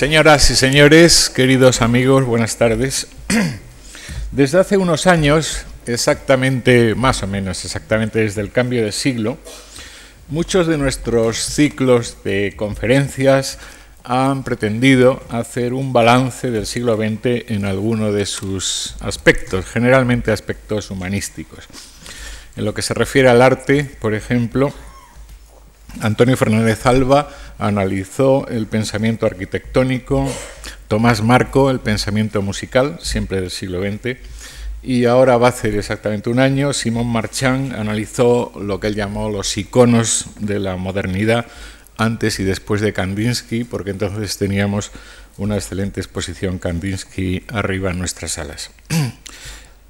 Señoras y señores, queridos amigos, buenas tardes. Desde hace unos años, exactamente, más o menos, exactamente desde el cambio de siglo, muchos de nuestros ciclos de conferencias han pretendido hacer un balance del siglo XX en alguno de sus aspectos, generalmente aspectos humanísticos. En lo que se refiere al arte, por ejemplo, Antonio Fernández Alba analizó el pensamiento arquitectónico, Tomás Marco el pensamiento musical, siempre del siglo XX, y ahora va a hacer exactamente un año, Simón Marchand analizó lo que él llamó los iconos de la modernidad antes y después de Kandinsky, porque entonces teníamos una excelente exposición Kandinsky arriba en nuestras salas.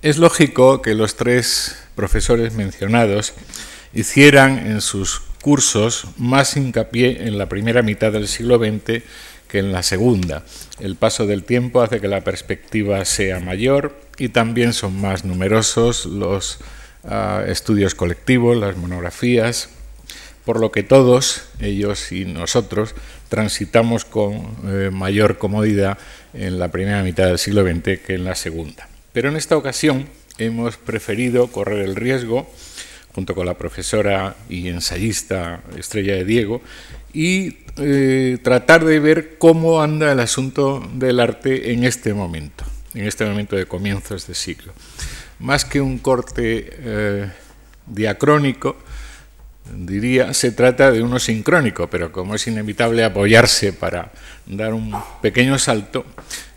Es lógico que los tres profesores mencionados hicieran en sus cursos más hincapié en la primera mitad del siglo XX que en la segunda. El paso del tiempo hace que la perspectiva sea mayor y también son más numerosos los uh, estudios colectivos, las monografías, por lo que todos, ellos y nosotros, transitamos con eh, mayor comodidad en la primera mitad del siglo XX que en la segunda. Pero en esta ocasión hemos preferido correr el riesgo junto con la profesora y ensayista Estrella de Diego, y eh, tratar de ver cómo anda el asunto del arte en este momento, en este momento de comienzos de siglo. Más que un corte eh, diacrónico, diría, se trata de uno sincrónico, pero como es inevitable apoyarse para dar un pequeño salto,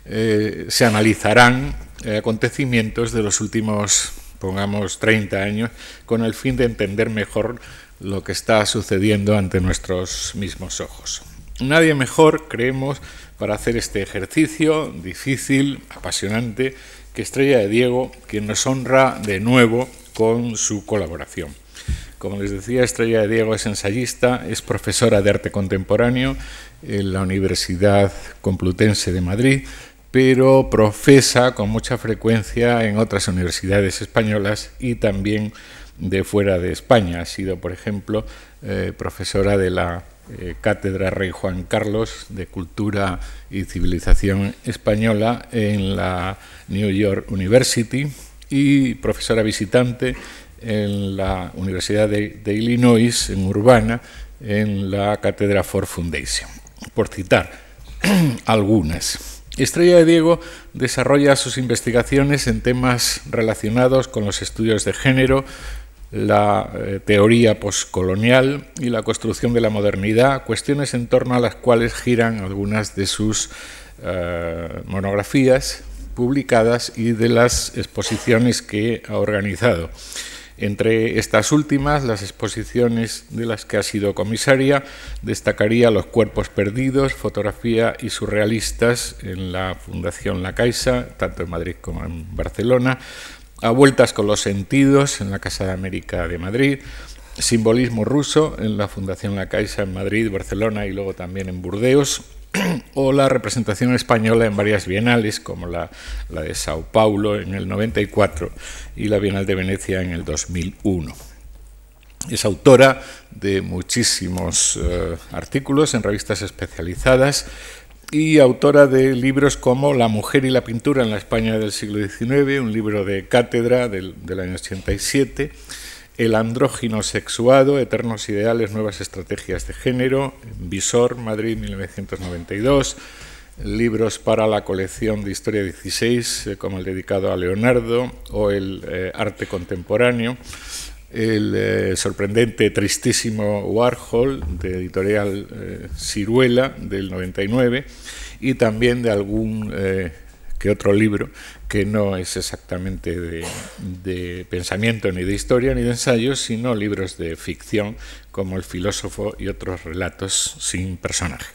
eh, se analizarán acontecimientos de los últimos pongamos 30 años, con el fin de entender mejor lo que está sucediendo ante nuestros mismos ojos. Nadie mejor, creemos, para hacer este ejercicio difícil, apasionante, que Estrella de Diego, quien nos honra de nuevo con su colaboración. Como les decía, Estrella de Diego es ensayista, es profesora de arte contemporáneo en la Universidad Complutense de Madrid, pero profesa con mucha frecuencia en otras universidades españolas y también de fuera de España. Ha sido, por ejemplo, eh, profesora de la eh, Cátedra Rey Juan Carlos de Cultura y Civilización Española en la New York University y profesora visitante en la Universidad de, de Illinois, en Urbana, en la Cátedra Ford Foundation, por citar algunas. Estrella de Diego desarrolla sus investigaciones en temas relacionados con los estudios de género, la eh, teoría postcolonial y la construcción de la modernidad, cuestiones en torno a las cuales giran algunas de sus eh, monografías publicadas y de las exposiciones que ha organizado. Entre estas últimas, las exposiciones de las que ha sido comisaria, destacaría Los cuerpos perdidos, fotografía y surrealistas en la Fundación La Caixa, tanto en Madrid como en Barcelona, A vueltas con los sentidos en la Casa de América de Madrid, Simbolismo ruso en la Fundación La Caixa en Madrid, Barcelona y luego también en Burdeos, o la representación española en varias bienales, como la, la, de Sao Paulo en el 94 y la Bienal de Venecia en el 2001. Es autora de muchísimos uh, artículos en revistas especializadas y autora de libros como La mujer y la pintura en la España del siglo XIX, un libro de cátedra del, del año 87, el andrógino sexuado, Eternos Ideales, Nuevas Estrategias de Género, Visor, Madrid 1992, libros para la colección de Historia 16, eh, como el dedicado a Leonardo, o el eh, Arte Contemporáneo, el eh, sorprendente, tristísimo Warhol, de editorial Ciruela, del 99, y también de algún que otro libro que no es exactamente de, de, pensamiento ni de historia ni de ensayos, sino libros de ficción como El filósofo y otros relatos sin personaje.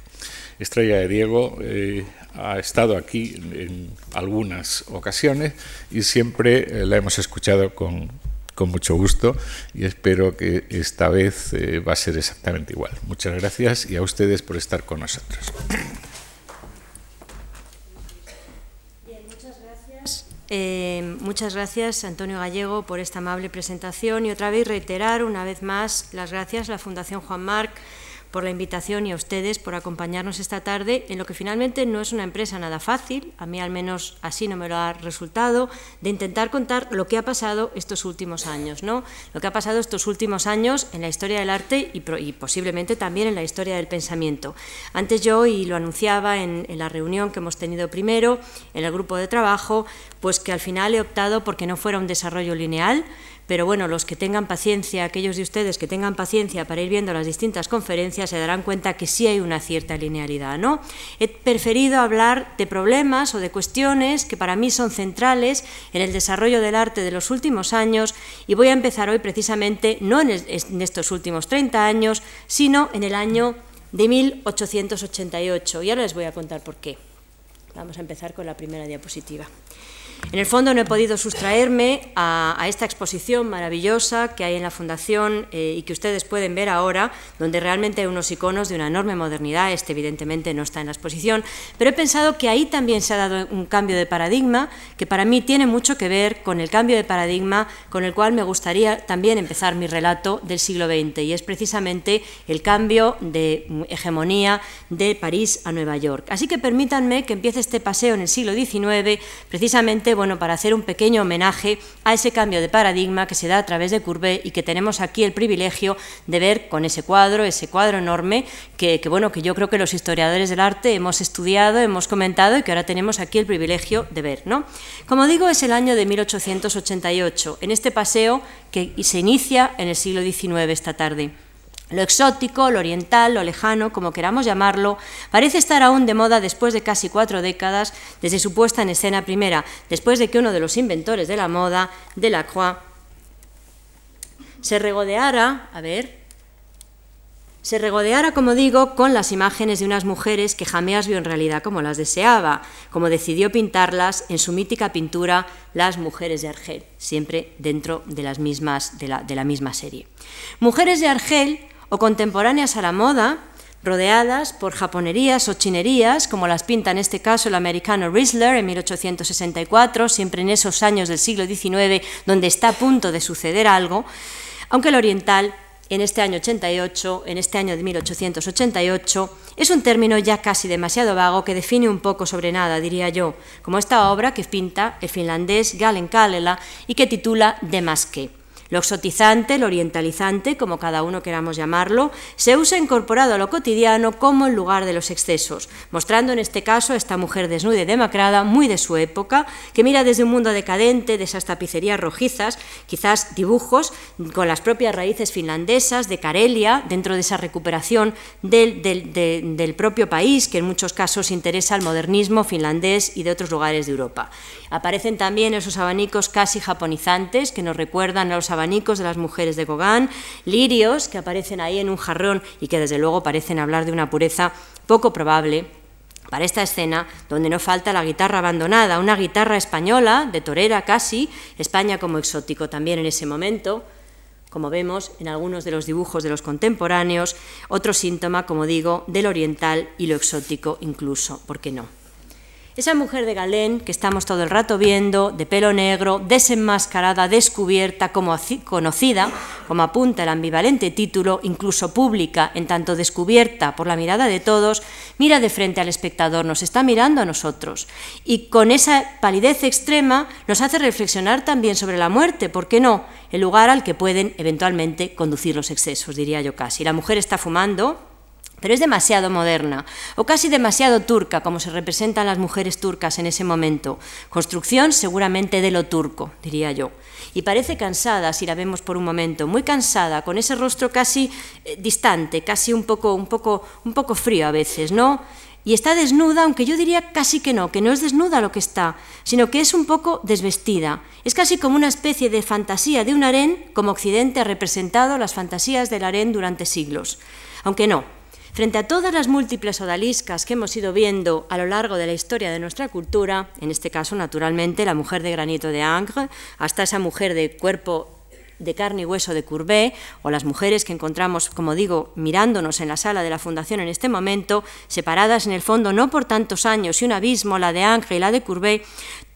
Estrella de Diego eh, ha estado aquí en algunas ocasiones y siempre eh, la hemos escuchado con, con, mucho gusto y espero que esta vez eh, va a ser exactamente igual. Muchas gracias y a ustedes por estar con nosotros. Eh, muchas gracias, Antonio Gallego, por esta amable presentación y otra vez reiterar una vez más las gracias a la Fundación Juan Marc por la invitación y a ustedes por acompañarnos esta tarde en lo que finalmente no es una empresa nada fácil, a mí al menos así no me lo ha resultado, de intentar contar lo que ha pasado estos últimos años, ¿no? Lo que ha pasado estos últimos años en la historia del arte y, posiblemente también en la historia del pensamiento. Antes yo, y lo anunciaba en, en la reunión que hemos tenido primero, en el grupo de trabajo, pues que al final he optado porque no fuera un desarrollo lineal, pero bueno, los que tengan paciencia, aquellos de ustedes que tengan paciencia para ir viendo las distintas conferencias, se darán cuenta que sí hay una cierta linealidad. ¿no? He preferido hablar de problemas o de cuestiones que para mí son centrales en el desarrollo del arte de los últimos años y voy a empezar hoy precisamente no en, estos últimos 30 años, sino en el año de 1888. Y ahora les voy a contar por qué. Vamos a empezar con la primera diapositiva. En el fondo no he podido sustraerme a, esta exposición maravillosa que hay en la Fundación eh, y que ustedes pueden ver ahora, donde realmente hay unos iconos de una enorme modernidad. Este evidentemente no está en la exposición, pero he pensado que ahí también se ha dado un cambio de paradigma que para mí tiene mucho que ver con el cambio de paradigma con el cual me gustaría también empezar mi relato del siglo XX y es precisamente el cambio de hegemonía de París a Nueva York. Así que permítanme que empiece este paseo en el siglo XIX precisamente bueno, para hacer un pequeño homenaje a ese cambio de paradigma que se da a través de Courbet y que tenemos aquí el privilegio de ver con ese cuadro, ese cuadro enorme que, bueno, que yo creo que los historiadores del arte hemos estudiado, hemos comentado y que ahora tenemos aquí el privilegio de ver. ¿no? Como digo, es el año de 1888, en este paseo que se inicia en el siglo XIX esta tarde. Lo exótico, lo oriental, lo lejano, como queramos llamarlo, parece estar aún de moda después de casi cuatro décadas desde su puesta en escena primera, después de que uno de los inventores de la moda, Delacroix, se regodeara, a ver, se regodeara, como digo, con las imágenes de unas mujeres que Jameas vio en realidad como las deseaba, como decidió pintarlas en su mítica pintura Las mujeres de Argel, siempre dentro de, las mismas, de, la, de la misma serie. Mujeres de Argel o contemporáneas a la moda, rodeadas por japonerías o chinerías, como las pinta en este caso el americano Riesler en 1864, siempre en esos años del siglo XIX donde está a punto de suceder algo, aunque el oriental en este año 88, en este año de 1888, es un término ya casi demasiado vago que define un poco sobre nada, diría yo, como esta obra que pinta el finlandés Galen Kallela y que titula De Masque. Lo exotizante, lo orientalizante, como cada uno queramos llamarlo, se usa incorporado a lo cotidiano como en lugar de los excesos, mostrando en este caso a esta mujer desnuda y demacrada, muy de su época, que mira desde un mundo decadente, de esas tapicerías rojizas, quizás dibujos con las propias raíces finlandesas, de Carelia, dentro de esa recuperación del, del propio país, que en muchos casos interesa al modernismo finlandés y de otros lugares de Europa. Aparecen también esos abanicos casi japonizantes que nos recuerdan a los abanicos de las mujeres de Gauguin, lirios que aparecen ahí en un jarrón y que desde luego parecen hablar de una pureza poco probable para esta escena donde no falta la guitarra abandonada, una guitarra española, de torera casi, España como exótico también en ese momento, como vemos en algunos de los dibujos de los contemporáneos, otro síntoma, como digo, del oriental y lo exótico incluso, ¿por qué no? Esa mujer de Galén que estamos todo el rato viendo, de pelo negro, desenmascarada, descubierta, como conocida, como apunta el ambivalente título, incluso pública, en tanto descubierta por la mirada de todos, mira de frente al espectador, nos está mirando a nosotros. Y con esa palidez extrema nos hace reflexionar también sobre la muerte, ¿por qué no? El lugar al que pueden eventualmente conducir los excesos, diría yo casi. La mujer está fumando, pero es demasiado moderna o casi demasiado turca, como se representan las mujeres turcas en ese momento. Construcción seguramente de lo turco, diría yo. Y parece cansada, si la vemos por un momento, muy cansada, con ese rostro casi eh, distante, casi un poco, un, poco, un poco frío a veces, ¿no? Y está desnuda, aunque yo diría casi que no, que no es desnuda lo que está, sino que es un poco desvestida. Es casi como una especie de fantasía de un harén, como Occidente ha representado las fantasías del harén durante siglos. Aunque no, Frente a todas las múltiples odaliscas que hemos ido viendo a lo largo de la historia de nuestra cultura, en este caso naturalmente la mujer de granito de Angre, hasta esa mujer de cuerpo de carne y hueso de Courbet, o las mujeres que encontramos, como digo, mirándonos en la sala de la Fundación en este momento, separadas en el fondo no por tantos años y un abismo, la de Angre y la de Courbet,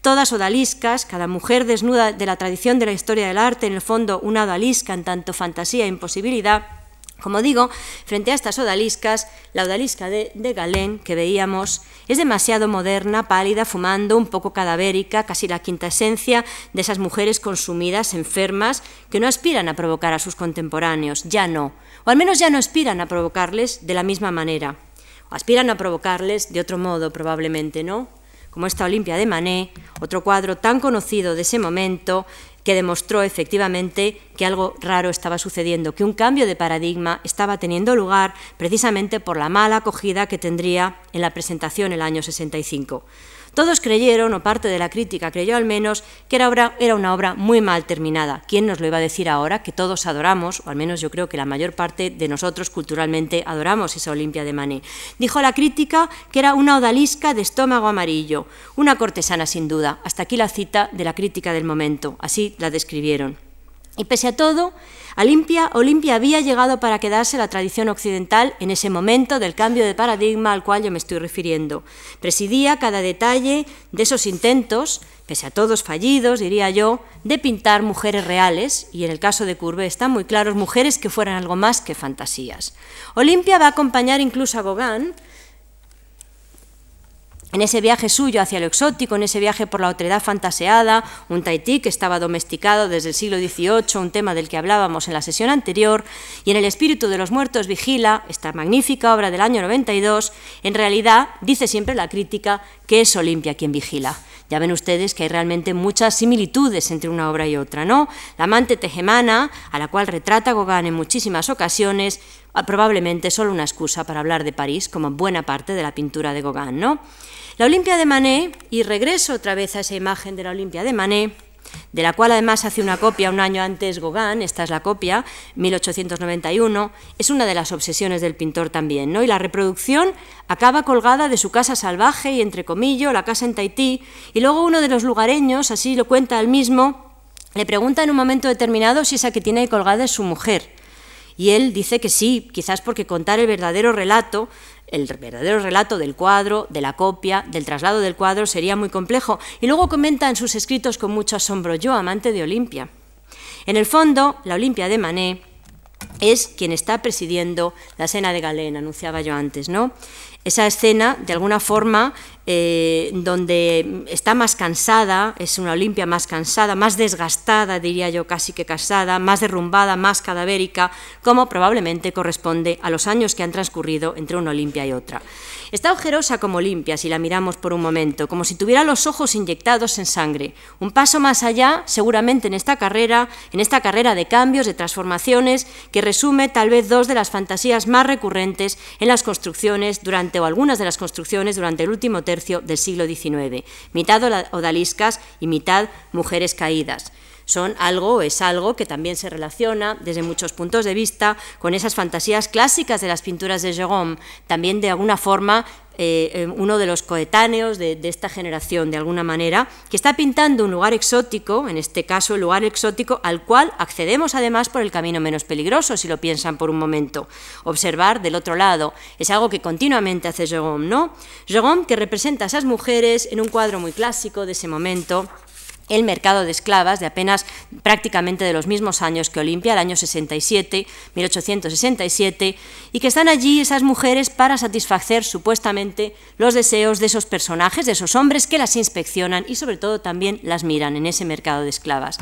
todas odaliscas, cada mujer desnuda de la tradición de la historia del arte, en el fondo una odalisca en tanto fantasía e imposibilidad, Como digo, frente a estas odaliscas, la odalisca de, de, Galén que veíamos es demasiado moderna, pálida, fumando, un poco cadavérica, casi la quinta esencia de esas mujeres consumidas, enfermas, que no aspiran a provocar a sus contemporáneos, ya no, o al menos ya no aspiran a provocarles de la misma manera, o aspiran a provocarles de otro modo probablemente, ¿no? Como esta Olimpia de Manet, otro cuadro tan conocido de ese momento, que demostró efectivamente que algo raro estaba sucediendo, que un cambio de paradigma estaba teniendo lugar precisamente por la mala acogida que tendría en la presentación el año 65. Todos creyeron, o parte de la crítica creyó al menos, que era, obra, era, una obra muy mal terminada. ¿Quién nos lo iba a decir ahora? Que todos adoramos, o al menos yo creo que la mayor parte de nosotros culturalmente adoramos esa Olimpia de Manet. Dijo la crítica que era una odalisca de estómago amarillo, una cortesana sin duda. Hasta aquí la cita de la crítica del momento, así la describieron. Y pese a todo, Olimpia, había llegado para quedarse la tradición occidental en ese momento del cambio de paradigma al cual yo me estoy refiriendo. Presidía cada detalle de esos intentos, pese a todos fallidos, diría yo, de pintar mujeres reales, y en el caso de Courbet están muy claros, mujeres que fueran algo más que fantasías. Olimpia va a acompañar incluso a Gauguin en ese viaje suyo hacia lo exótico, en ese viaje por la otredad fantaseada, un Tahití que estaba domesticado desde el siglo XVIII, un tema del que hablábamos en la sesión anterior, y en El espíritu de los muertos vigila, esta magnífica obra del año 92, en realidad, dice siempre la crítica, que es Olimpia quien vigila. Ya ven ustedes que hay realmente muchas similitudes entre una obra y otra, ¿no? La amante tegemana, a la cual retrata Gauguin en muchísimas ocasiones, probablemente solo una excusa para hablar de París, como buena parte de la pintura de Gauguin, ¿no? La Olimpia de Manet, y regreso otra vez a esa imagen de la Olimpia de Manet, de la cual además hace una copia un año antes Gauguin, esta es la copia, 1891, es una de las obsesiones del pintor también, ¿no? Y la reproducción acaba colgada de su casa salvaje y entre comillas, la casa en Tahití, y luego uno de los lugareños, así lo cuenta él mismo, le pregunta en un momento determinado si esa que tiene colgada es su mujer. Y él dice que sí, quizás porque contar el verdadero relato el verdadero relato del cuadro, de la copia, del traslado del cuadro sería muy complejo. Y luego comenta en sus escritos con mucho asombro, yo amante de Olimpia. En el fondo, la Olimpia de Manet es quien está presidiendo la escena de Galén, anunciaba yo antes, ¿no? Esa escena, de alguna forma, eh, donde está más cansada, es una Olimpia más cansada, más desgastada, diría yo, casi que casada, más derrumbada, más cadavérica, como probablemente corresponde a los años que han transcurrido entre una Olimpia y otra. Está ojerosa como Olimpia, si la miramos por un momento, como si tuviera los ojos inyectados en sangre. Un paso más allá, seguramente en esta carrera, en esta carrera de cambios, de transformaciones, que resume tal vez dos de las fantasías más recurrentes en las construcciones durante, o algunas de las construcciones durante el último tercio del siglo XIX, mitad odaliscas y mitad mujeres caídas son algo, es algo que también se relaciona desde muchos puntos de vista con esas fantasías clásicas de las pinturas de Jérôme, también de alguna forma eh, eh, uno de los coetáneos de, de, esta generación, de alguna manera, que está pintando un lugar exótico, en este caso el lugar exótico al cual accedemos además por el camino menos peligroso, si lo piensan por un momento. Observar del otro lado es algo que continuamente hace Jérôme, ¿no? Jérôme que representa a esas mujeres en un cuadro muy clásico de ese momento, el mercado de esclavas de apenas prácticamente de los mismos años que Olimpia, el año 67, 1867, y que están allí esas mujeres para satisfacer supuestamente los deseos de esos personajes, de esos hombres que las inspeccionan y sobre todo también las miran en ese mercado de esclavas.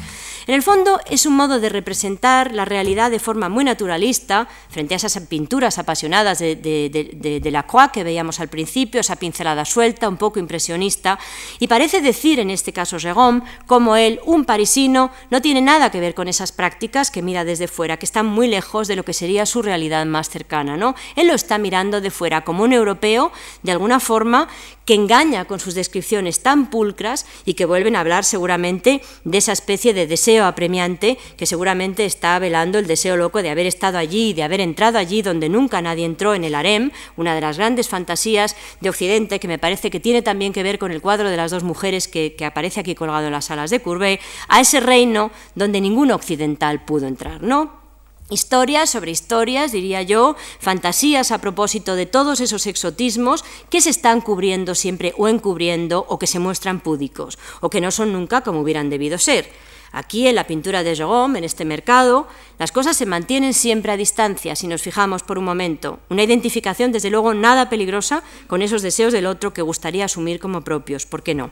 En el fondo es un modo de representar la realidad de forma muy naturalista frente a esas pinturas apasionadas de, de, de, la Croix que veíamos al principio, esa pincelada suelta, un poco impresionista, y parece decir en este caso Jérôme como él, un parisino, no tiene nada que ver con esas prácticas que mira desde fuera, que están muy lejos de lo que sería su realidad más cercana. ¿no? Él lo está mirando de fuera como un europeo, de alguna forma, que engaña con sus descripciones tan pulcras y que vuelven a hablar seguramente de esa especie de deseo apremiante que seguramente está velando el deseo loco de haber estado allí, de haber entrado allí donde nunca nadie entró en el harem, una de las grandes fantasías de Occidente que me parece que tiene también que ver con el cuadro de las dos mujeres que, que aparece aquí colgado en la salas de Courbet, a ese reino donde ningún occidental pudo entrar, ¿no? Historias sobre historias, diría yo, fantasías a propósito de todos esos exotismos que se están cubriendo siempre o encubriendo o que se muestran púdicos o que no son nunca como hubieran debido ser. Aquí, en la pintura de Jérôme, en este mercado, las cosas se mantienen siempre a distancia, si nos fijamos por un momento. Una identificación, desde luego, nada peligrosa con esos deseos del otro que gustaría asumir como propios. ¿Por qué no?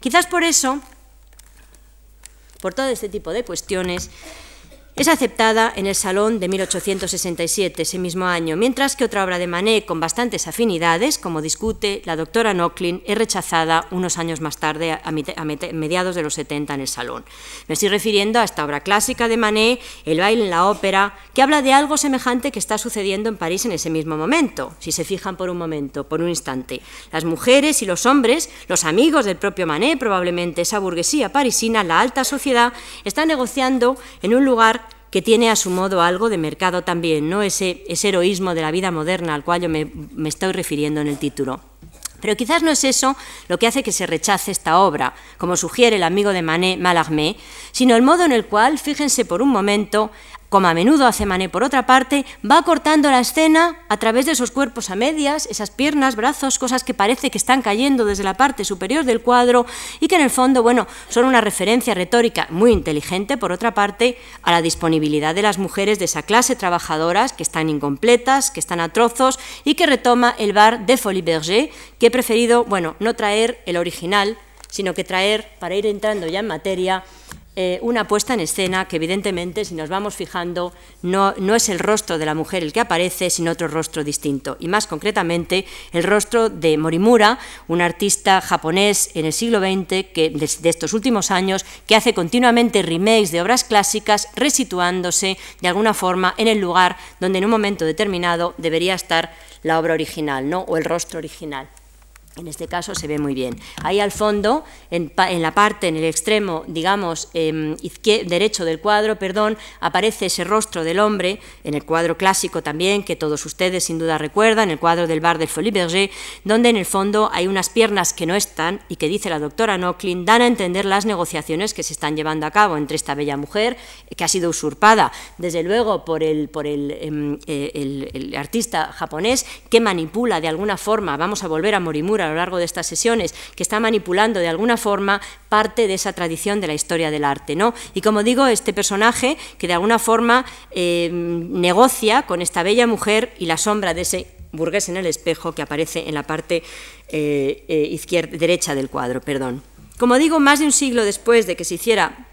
Quizás por eso, por todo este tipo de cuestiones, es aceptada en el Salón de 1867, ese mismo año, mientras que otra obra de Manet con bastantes afinidades, como discute la doctora Nochlin, es rechazada unos años más tarde, a mediados de los 70, en el Salón. Me estoy refiriendo a esta obra clásica de Manet, El baile en la ópera, que habla de algo semejante que está sucediendo en París en ese mismo momento, si se fijan por un momento, por un instante. Las mujeres y los hombres, los amigos del propio Manet, probablemente esa burguesía parisina, la alta sociedad, están negociando en un lugar que tiene a su modo algo de mercado también, ¿no? ese, heroísmo de la vida moderna al cual yo me, me estoy refiriendo en el título. Pero quizás no es eso lo que hace que se rechace esta obra, como sugiere el amigo de Manet, Mallarmé, sino el modo en el cual, fíjense por un momento, como a menudo hace Manet por otra parte, va cortando la escena a través de esos cuerpos a medias, esas piernas, brazos, cosas que parece que están cayendo desde la parte superior del cuadro y que en el fondo, bueno, son una referencia retórica muy inteligente, por otra parte, a la disponibilidad de las mujeres de esa clase trabajadoras que están incompletas, que están a trozos y que retoma el bar de Folie Berger, que he preferido, bueno, no traer el original, sino que traer, para ir entrando ya en materia, eh, una puesta en escena que evidentemente, si nos vamos fijando, no, no, es el rostro de la mujer el que aparece, sino otro rostro distinto. Y más concretamente, el rostro de Morimura, un artista japonés en el siglo XX, que, de, estos últimos años, que hace continuamente remakes de obras clásicas, resituándose de alguna forma en el lugar donde en un momento determinado debería estar la obra original, ¿no? o el rostro original. En este caso se ve muy bien. Ahí al fondo, en, la parte, en el extremo, digamos, em, derecho del cuadro, perdón, aparece ese rostro del hombre, en el cuadro clásico también, que todos ustedes sin duda recuerdan, el cuadro del bar de Folie Berger, donde en el fondo hay unas piernas que no están y que dice la doctora Nochlin, dan a entender las negociaciones que se están llevando a cabo entre esta bella mujer, que ha sido usurpada, desde luego, por el, por el, em, eh, el artista japonés, que manipula de alguna forma, vamos a volver a Morimura, a lo largo de estas sesiones, que está manipulando de alguna forma parte de esa tradición de la historia del arte. ¿no? Y como digo, este personaje que de alguna forma eh, negocia con esta bella mujer y la sombra de ese burgués en el espejo que aparece en la parte eh, eh, izquierda, derecha del cuadro. Perdón. Como digo, más de un siglo después de que se hiciera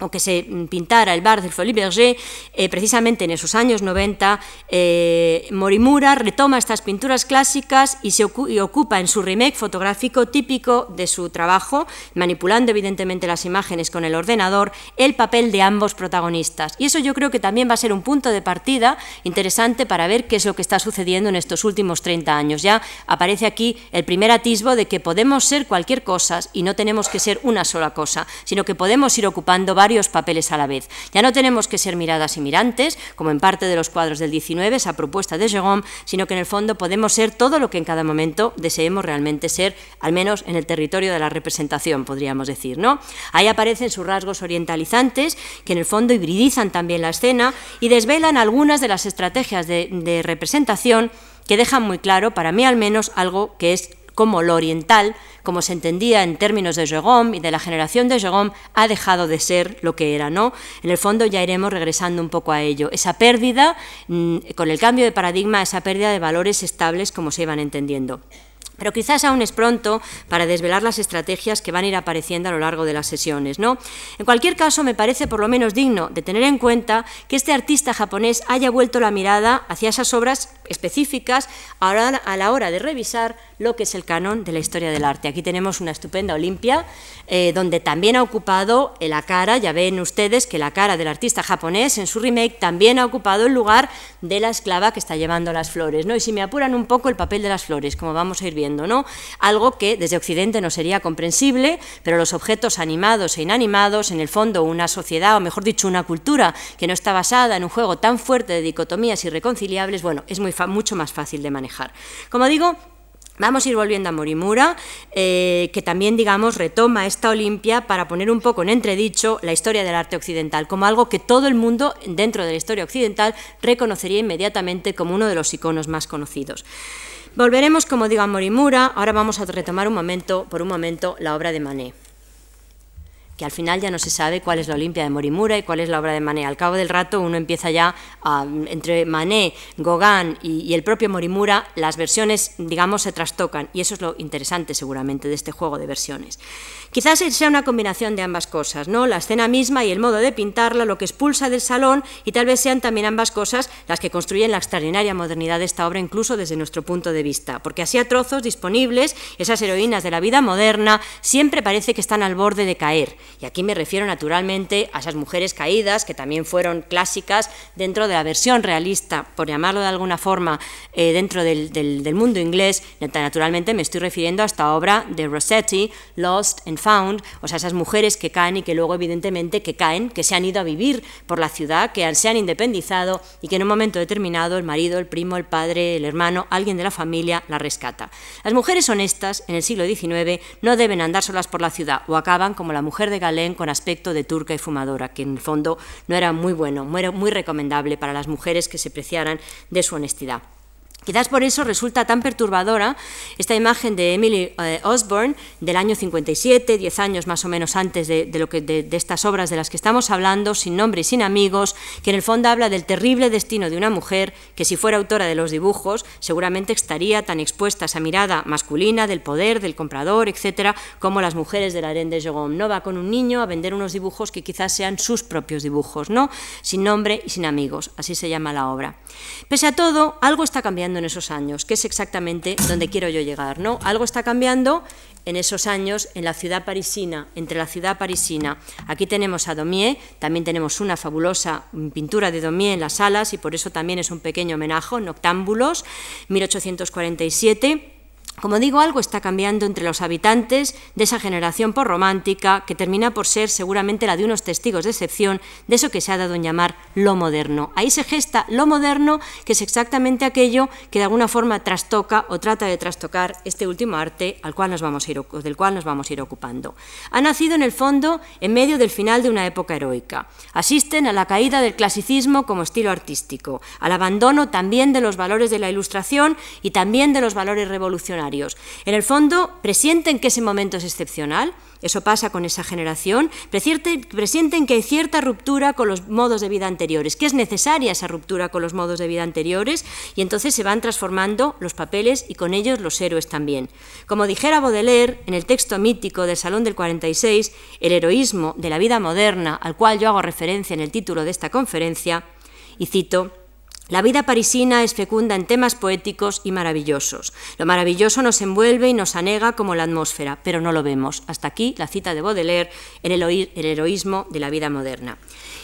o que se pintara el bar del Folie Berger, eh, precisamente en esos años 90, eh, Morimura retoma estas pinturas clásicas y se ocupa en su remake fotográfico típico de su trabajo, manipulando evidentemente las imágenes con el ordenador, el papel de ambos protagonistas. Y eso yo creo que también va a ser un punto de partida interesante para ver qué es lo que está sucediendo en estos últimos 30 años. Ya aparece aquí el primer atisbo de que podemos ser cualquier cosa y no tenemos que ser una sola cosa, sino que podemos ir ocupando varios varios papeles a la vez. Ya no tenemos que ser miradas y mirantes, como en parte de los cuadros del 19, esa propuesta de Jérôme, sino que en el fondo podemos ser todo lo que en cada momento deseemos realmente ser, al menos en el territorio de la representación, podríamos decir. ¿no? Ahí aparecen sus rasgos orientalizantes, que en el fondo hibridizan también la escena y desvelan algunas de las estrategias de representación que dejan muy claro, para mí al menos, algo que es como lo oriental, como se entendía en términos de Jérôme y de la generación de Jérôme, ha dejado de ser lo que era. ¿no? En el fondo ya iremos regresando un poco a ello. Esa pérdida, mm, con el cambio de paradigma, esa pérdida de valores estables como se iban entendiendo. Pero quizás aún es pronto para desvelar las estrategias que van a ir apareciendo a lo largo de las sesiones. ¿no? En cualquier caso, me parece por lo menos digno de tener en cuenta que este artista japonés haya vuelto la mirada hacia esas obras específicas a la hora de revisar lo que es el canon de la historia del arte. Aquí tenemos una estupenda Olimpia, eh, donde también ha ocupado la cara, ya ven ustedes que la cara del artista japonés en su remake también ha ocupado el lugar de la esclava que está llevando las flores. ¿no? Y si me apuran un poco el papel de las flores, como vamos a ir viendo, ¿no? algo que desde Occidente no sería comprensible, pero los objetos animados e inanimados, en el fondo una sociedad, o mejor dicho, una cultura que no está basada en un juego tan fuerte de dicotomías irreconciliables, bueno, es muy mucho más fácil de manejar. Como digo, Vamos a ir volviendo a Morimura, eh, que también, digamos, retoma esta Olimpia para poner un poco en entredicho la historia del arte occidental, como algo que todo el mundo dentro de la historia occidental reconocería inmediatamente como uno de los iconos más conocidos. Volveremos, como digo, a Morimura, ahora vamos a retomar un momento, por un momento la obra de Manet. Que al final ya no se sabe cuál es la Olimpia de Morimura y cuál es la obra de Manet. Al cabo del rato uno empieza ya entre Manet, Gauguin y, y el propio Morimura, las versiones, digamos, se trastocan y eso es lo interesante seguramente de este juego de versiones. Quizás sea una combinación de ambas cosas, ¿no? La escena misma y el modo de pintarla, lo que expulsa del salón, y tal vez sean también ambas cosas las que construyen la extraordinaria modernidad de esta obra, incluso desde nuestro punto de vista. Porque así a trozos disponibles, esas heroínas de la vida moderna siempre parece que están al borde de caer. Y aquí me refiero naturalmente a esas mujeres caídas, que también fueron clásicas dentro de la versión realista, por llamarlo de alguna forma, eh, dentro del, del mundo inglés. Naturalmente me estoy refiriendo a esta obra de Rossetti, Lost and Found, o sea, esas mujeres que caen y que luego evidentemente que caen, que se han ido a vivir por la ciudad, que se han independizado y que en un momento determinado el marido, el primo, el padre, el hermano, alguien de la familia la rescata. Las mujeres honestas en el siglo XIX no deben andar solas por la ciudad o acaban como la mujer de Galén con aspecto de turca y fumadora, que en el fondo no era muy bueno, muy recomendable para las mujeres que se preciaran de su honestidad. Quizás por eso resulta tan perturbadora esta imagen de Emily eh, Osborne del año 57, diez años más o menos antes de, lo que, de, estas obras de las que estamos hablando, sin nombre y sin amigos, que en el fondo habla del terrible destino de una mujer que si fuera autora de los dibujos seguramente estaría tan expuesta a esa mirada masculina del poder, del comprador, etcétera, como las mujeres de la Arène de Jogón. No va con un niño a vender unos dibujos que quizás sean sus propios dibujos, ¿no? sin nombre y sin amigos, así se llama la obra. Pese a todo, algo está cambiando en esos años, que es exactamente donde quiero yo llegar. ¿no? Algo está cambiando en esos años en la ciudad parisina, entre la ciudad parisina. Aquí tenemos a Daumier, también tenemos una fabulosa pintura de Daumier en las salas y por eso también es un pequeño homenaje, Noctámbulos, 1847 como digo, algo está cambiando entre los habitantes de esa generación romántica que termina por ser seguramente la de unos testigos de excepción de eso que se ha dado en llamar lo moderno. Ahí se gesta lo moderno, que es exactamente aquello que de alguna forma trastoca o trata de trastocar este último arte al cual nos vamos a ir, del cual nos vamos a ir ocupando. Ha nacido en el fondo en medio del final de una época heroica. Asisten a la caída del clasicismo como estilo artístico, al abandono también de los valores de la ilustración y también de los valores revolucionarios en el fondo, presienten que ese momento es excepcional, eso pasa con esa generación, presienten que hay cierta ruptura con los modos de vida anteriores, que es necesaria esa ruptura con los modos de vida anteriores, y entonces se van transformando los papeles y con ellos los héroes también. Como dijera Baudelaire en el texto mítico del Salón del 46, el heroísmo de la vida moderna, al cual yo hago referencia en el título de esta conferencia, y cito, la vida parisina es fecunda en temas poéticos y maravillosos. Lo maravilloso nos envuelve y nos anega como la atmósfera, pero no lo vemos. Hasta aquí la cita de Baudelaire en el, heroísmo de la vida moderna.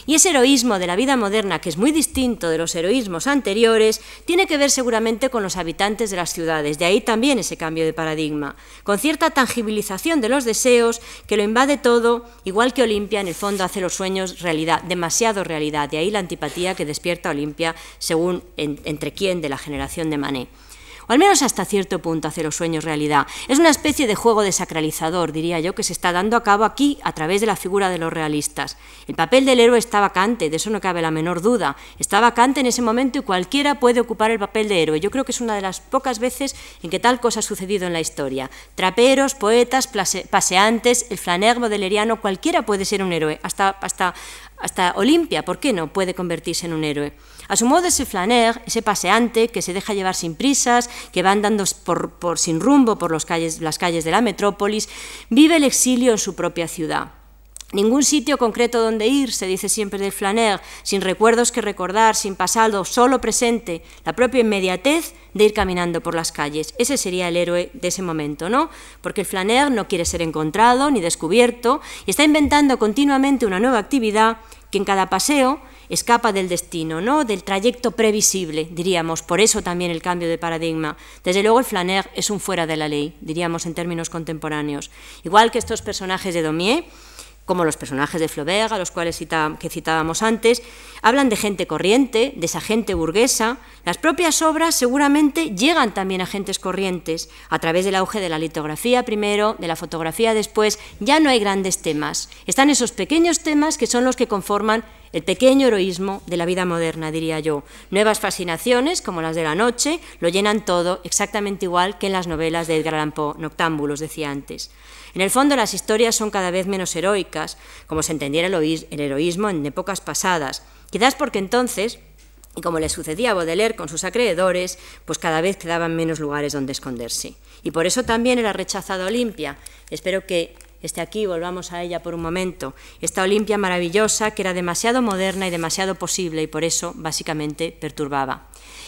Y ese heroísmo de la vida moderna, que es muy distinto de los heroísmos anteriores, tiene que ver seguramente con los habitantes de las ciudades. De ahí también ese cambio de paradigma, con cierta tangibilización de los deseos que lo invade todo, igual que Olimpia en el fondo hace los sueños realidad, demasiado realidad. De ahí la antipatía que despierta Olimpia según entre quién de la generación de Manet o al menos hasta cierto punto hace los sueños realidad. Es una especie de juego desacralizador, diría yo, que se está dando a cabo aquí a través de la figura de los realistas. El papel del héroe está vacante, de eso no cabe la menor duda. Está vacante en ese momento y cualquiera puede ocupar el papel de héroe. Yo creo que es una de las pocas veces en que tal cosa ha sucedido en la historia. Traperos, poetas, paseantes, el flaner bodeleriano, cualquiera puede ser un héroe, hasta, hasta, hasta Olimpia, ¿por qué no? Puede convertirse en un héroe. A su modo, ese flaner, ese paseante que se deja llevar sin prisas, que va andando por, sin rumbo por las calles de la metrópolis, vive el exilio en su propia ciudad. Ningún sitio concreto donde ir, se dice siempre del flaner, sin recuerdos que recordar, sin pasado, solo presente, la propia inmediatez de ir caminando por las calles. Ese sería el héroe de ese momento, ¿no? Porque el flaner no quiere ser encontrado ni descubierto y está inventando continuamente una nueva actividad que en cada paseo escapa del destino, ¿no? del trayecto previsible, diríamos, por eso también el cambio de paradigma. Desde luego el flaner es un fuera de la ley, diríamos en términos contemporáneos. Igual que estos personajes de Daumier, como los personajes de Flaubert, a los cuales que citábamos antes, hablan de gente corriente, de esa gente burguesa. Las propias obras seguramente llegan también a gentes corrientes, a través del auge de la litografía primero, de la fotografía después. Ya no hay grandes temas. Están esos pequeños temas que son los que conforman el pequeño heroísmo de la vida moderna, diría yo. Nuevas fascinaciones, como las de la noche, lo llenan todo exactamente igual que en las novelas de Edgar Allan Poe, Noctámbulos, decía antes. En el fondo, las historias son cada vez menos heroicas, como se entendiera el heroísmo en épocas pasadas, quizás porque entonces y como le sucedía a Baudelaire con sus acreedores, pues cada vez quedaban menos lugares donde esconderse. Y por eso también era rechazada Olimpia. Espero que esté aquí, volvamos a ella por un momento. Esta Olimpia maravillosa que era demasiado moderna y demasiado posible y por eso básicamente perturbaba.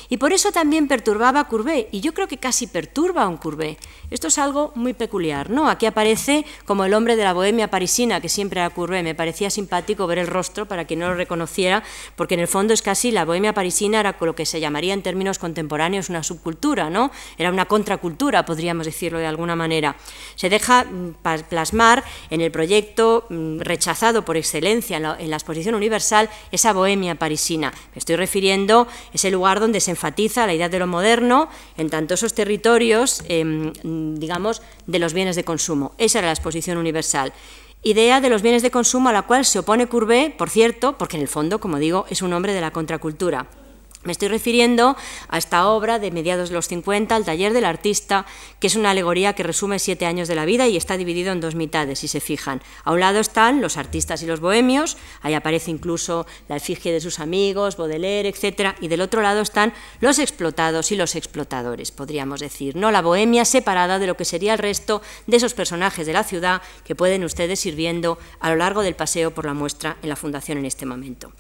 Y por eso también perturbaba a Courbet, y yo creo que casi perturba a un Courbet. Esto es algo muy peculiar, ¿no? Aquí aparece como el hombre de la bohemia parisina, que siempre era Courbet. Me parecía simpático ver el rostro para quien no lo reconociera, porque en el fondo es casi la bohemia parisina era lo que se llamaría en términos contemporáneos una subcultura, ¿no? Era una contracultura, podríamos decirlo de alguna manera. Se deja mm, plasmar en el proyecto mm, rechazado por excelencia en la, en la exposición universal esa bohemia parisina. Me estoy refiriendo a ese lugar donde se enfatiza la idea de lo moderno en tanto esos territorios, em, digamos, de los bienes de consumo. Esa era la exposición universal. Idea de los bienes de consumo a la cual se opone Courbet, por cierto, porque en el fondo, como digo, es un hombre de la contracultura. Me estoy refiriendo a esta obra de mediados de los 50, El taller del artista, que es una alegoría que resume siete años de la vida y está dividido en dos mitades, si se fijan. A un lado están los artistas y los bohemios, ahí aparece incluso la efigie de sus amigos, Baudelaire, etc. Y del otro lado están los explotados y los explotadores, podríamos decir. ¿no? La bohemia separada de lo que sería el resto de esos personajes de la ciudad que pueden ustedes ir viendo a lo largo del paseo por la muestra en la Fundación en este momento.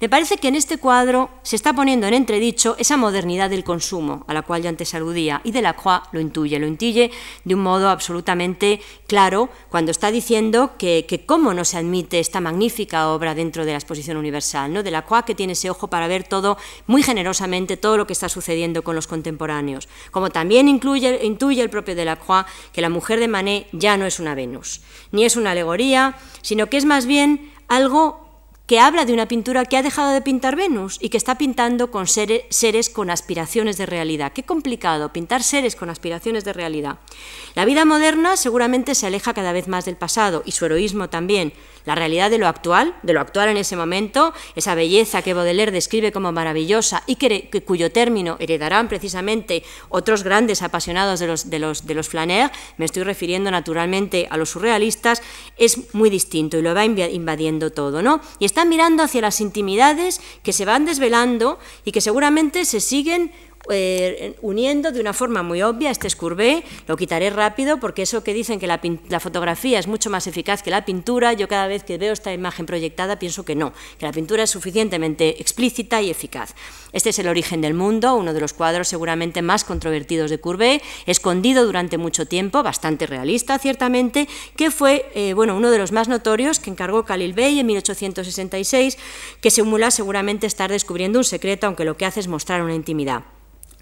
Me parece que en este cuadro se está poniendo en entredicho esa modernidad del consumo a la cual yo antes aludía y de la cual lo intuye, lo intuye de un modo absolutamente claro cuando está diciendo que, cómo no se admite esta magnífica obra dentro de la exposición universal, ¿no? de la cual que tiene ese ojo para ver todo muy generosamente todo lo que está sucediendo con los contemporáneos, como también incluye, intuye el propio Delacroix que la mujer de Manet ya no es una Venus, ni es una alegoría, sino que es más bien algo que habla de una pintura que ha dejado de pintar Venus y que está pintando con seres, con aspiraciones de realidad. Qué complicado pintar seres con aspiraciones de realidad. La vida moderna seguramente se aleja cada vez más del pasado y su heroísmo también. La realidad de lo actual, de lo actual en ese momento, esa belleza que Baudelaire describe como maravillosa y cuyo término heredarán precisamente otros grandes apasionados de los, de, los, de los flaner, me estoy refiriendo naturalmente a los surrealistas, es muy distinto y lo va invadiendo todo. ¿no? Y está mirando hacia las intimidades que se van desvelando y que seguramente se siguen eh, uniendo de una forma muy obvia este escurvé, lo quitaré rápido porque eso que dicen que la, fotografía es mucho más eficaz que la pintura, yo cada vez que veo esta imagen proyectada pienso que no, que la pintura es suficientemente explícita y eficaz. Este es el origen del mundo, uno de los cuadros seguramente más controvertidos de Courbet, escondido durante mucho tiempo, bastante realista ciertamente, que fue eh, bueno, uno de los más notorios que encargó Khalil Bey en 1866, que simula seguramente estar descubriendo un secreto, aunque lo que hace es mostrar una intimidad.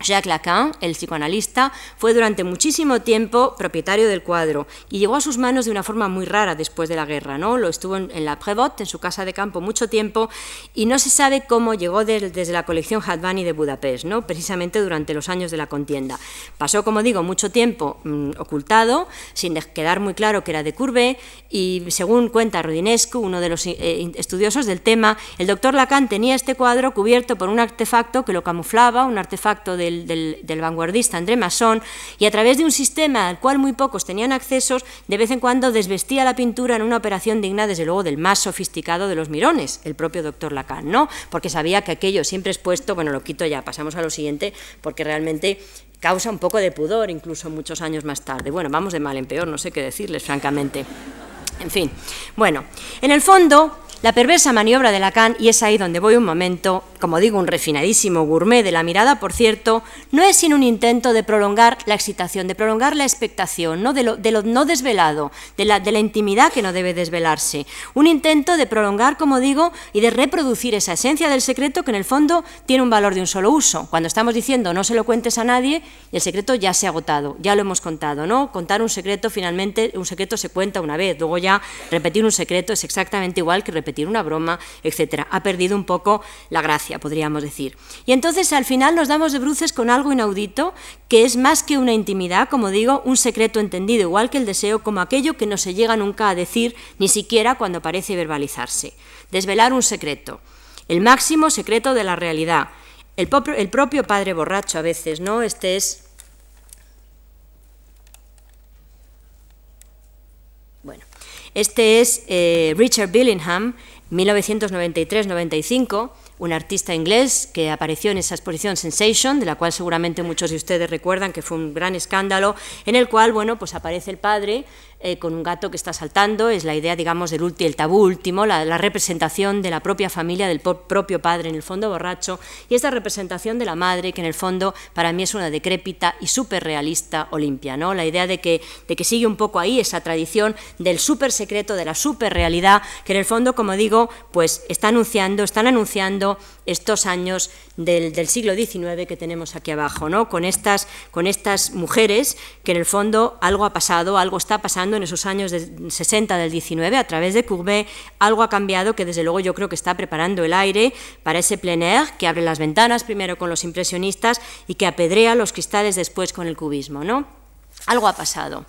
Jacques Lacan, el psicoanalista, fue durante muchísimo tiempo propietario del cuadro y llegó a sus manos de una forma muy rara después de la guerra. ¿no? Lo estuvo en, la Prévost, en su casa de campo, mucho tiempo y no se sabe cómo llegó desde la colección Hadvani de Budapest, ¿no? precisamente durante los años de la contienda. Pasó, como digo, mucho tiempo mm, ocultado, sin quedar muy claro que era de Courbet y según cuenta Rodinescu, uno de los eh, estudiosos del tema, el doctor Lacan tenía este cuadro cubierto por un artefacto que lo camuflaba, un artefacto de del, vanguardista André Masson, y a través de un sistema al cual muy pocos tenían accesos, de vez en cuando desvestía la pintura en una operación digna, desde luego, del más sofisticado de los mirones, el propio doctor Lacan, ¿no? Porque sabía que aquello siempre expuesto, bueno, lo quito ya, pasamos a lo siguiente, porque realmente causa un poco de pudor, incluso muchos años más tarde. Bueno, vamos de mal en peor, no sé qué decirles, francamente. En fin, bueno, en el fondo, la perversa maniobra de Lacan, y es ahí donde voy un momento, como digo, un refinadísimo gourmet de la mirada, por cierto, no es sino un intento de prolongar la excitación, de prolongar la expectación, ¿no? De, lo, no desvelado, de la, de la intimidad que no debe desvelarse. Un intento de prolongar, como digo, y de reproducir esa esencia del secreto que en el fondo tiene un valor de un solo uso. Cuando estamos diciendo no se lo cuentes a nadie, el secreto ya se ha agotado, ya lo hemos contado, ¿no? Contar un secreto, finalmente, un secreto se cuenta una vez, luego ya repetir un secreto es exactamente igual que repetir repetir una broma, etc. Ha perdido un poco la gracia, podríamos decir. Y entonces al final nos damos de bruces con algo inaudito, que es más que una intimidad, como digo, un secreto entendido, igual que el deseo, como aquello que no se llega nunca a decir, ni siquiera cuando parece verbalizarse. Desvelar un secreto, el máximo secreto de la realidad. El, el propio padre borracho a veces, ¿no? Este es Bueno, este es eh, Richard Billingham, 1993-95, un artista inglés que apareció en esa exposición Sensation, de la cual seguramente muchos de ustedes recuerdan que fue un gran escándalo, en el cual, bueno, pues aparece el padre eh, con un gato que está saltando, es la idea, digamos, del el tabú último, la, representación de la propia familia, del propio padre, en el fondo borracho, y esta representación de la madre, que en el fondo para mí es una decrépita y súper realista Olimpia, ¿no? La idea de que, de que sigue un poco ahí esa tradición del súper secreto, de la súper realidad, que en el fondo, como digo, pues está anunciando, están anunciando estos años del, siglo XIX que tenemos aquí abajo, ¿no? con, estas, con estas mujeres que en el fondo algo ha pasado, algo está pasando en esos años de 60 del XIX, a través de Courbet, algo ha cambiado que desde luego yo creo que está preparando el aire para ese plein air que abre las ventanas primero con los impresionistas y que apedrea los cristales después con el cubismo. ¿no? Algo ha pasado.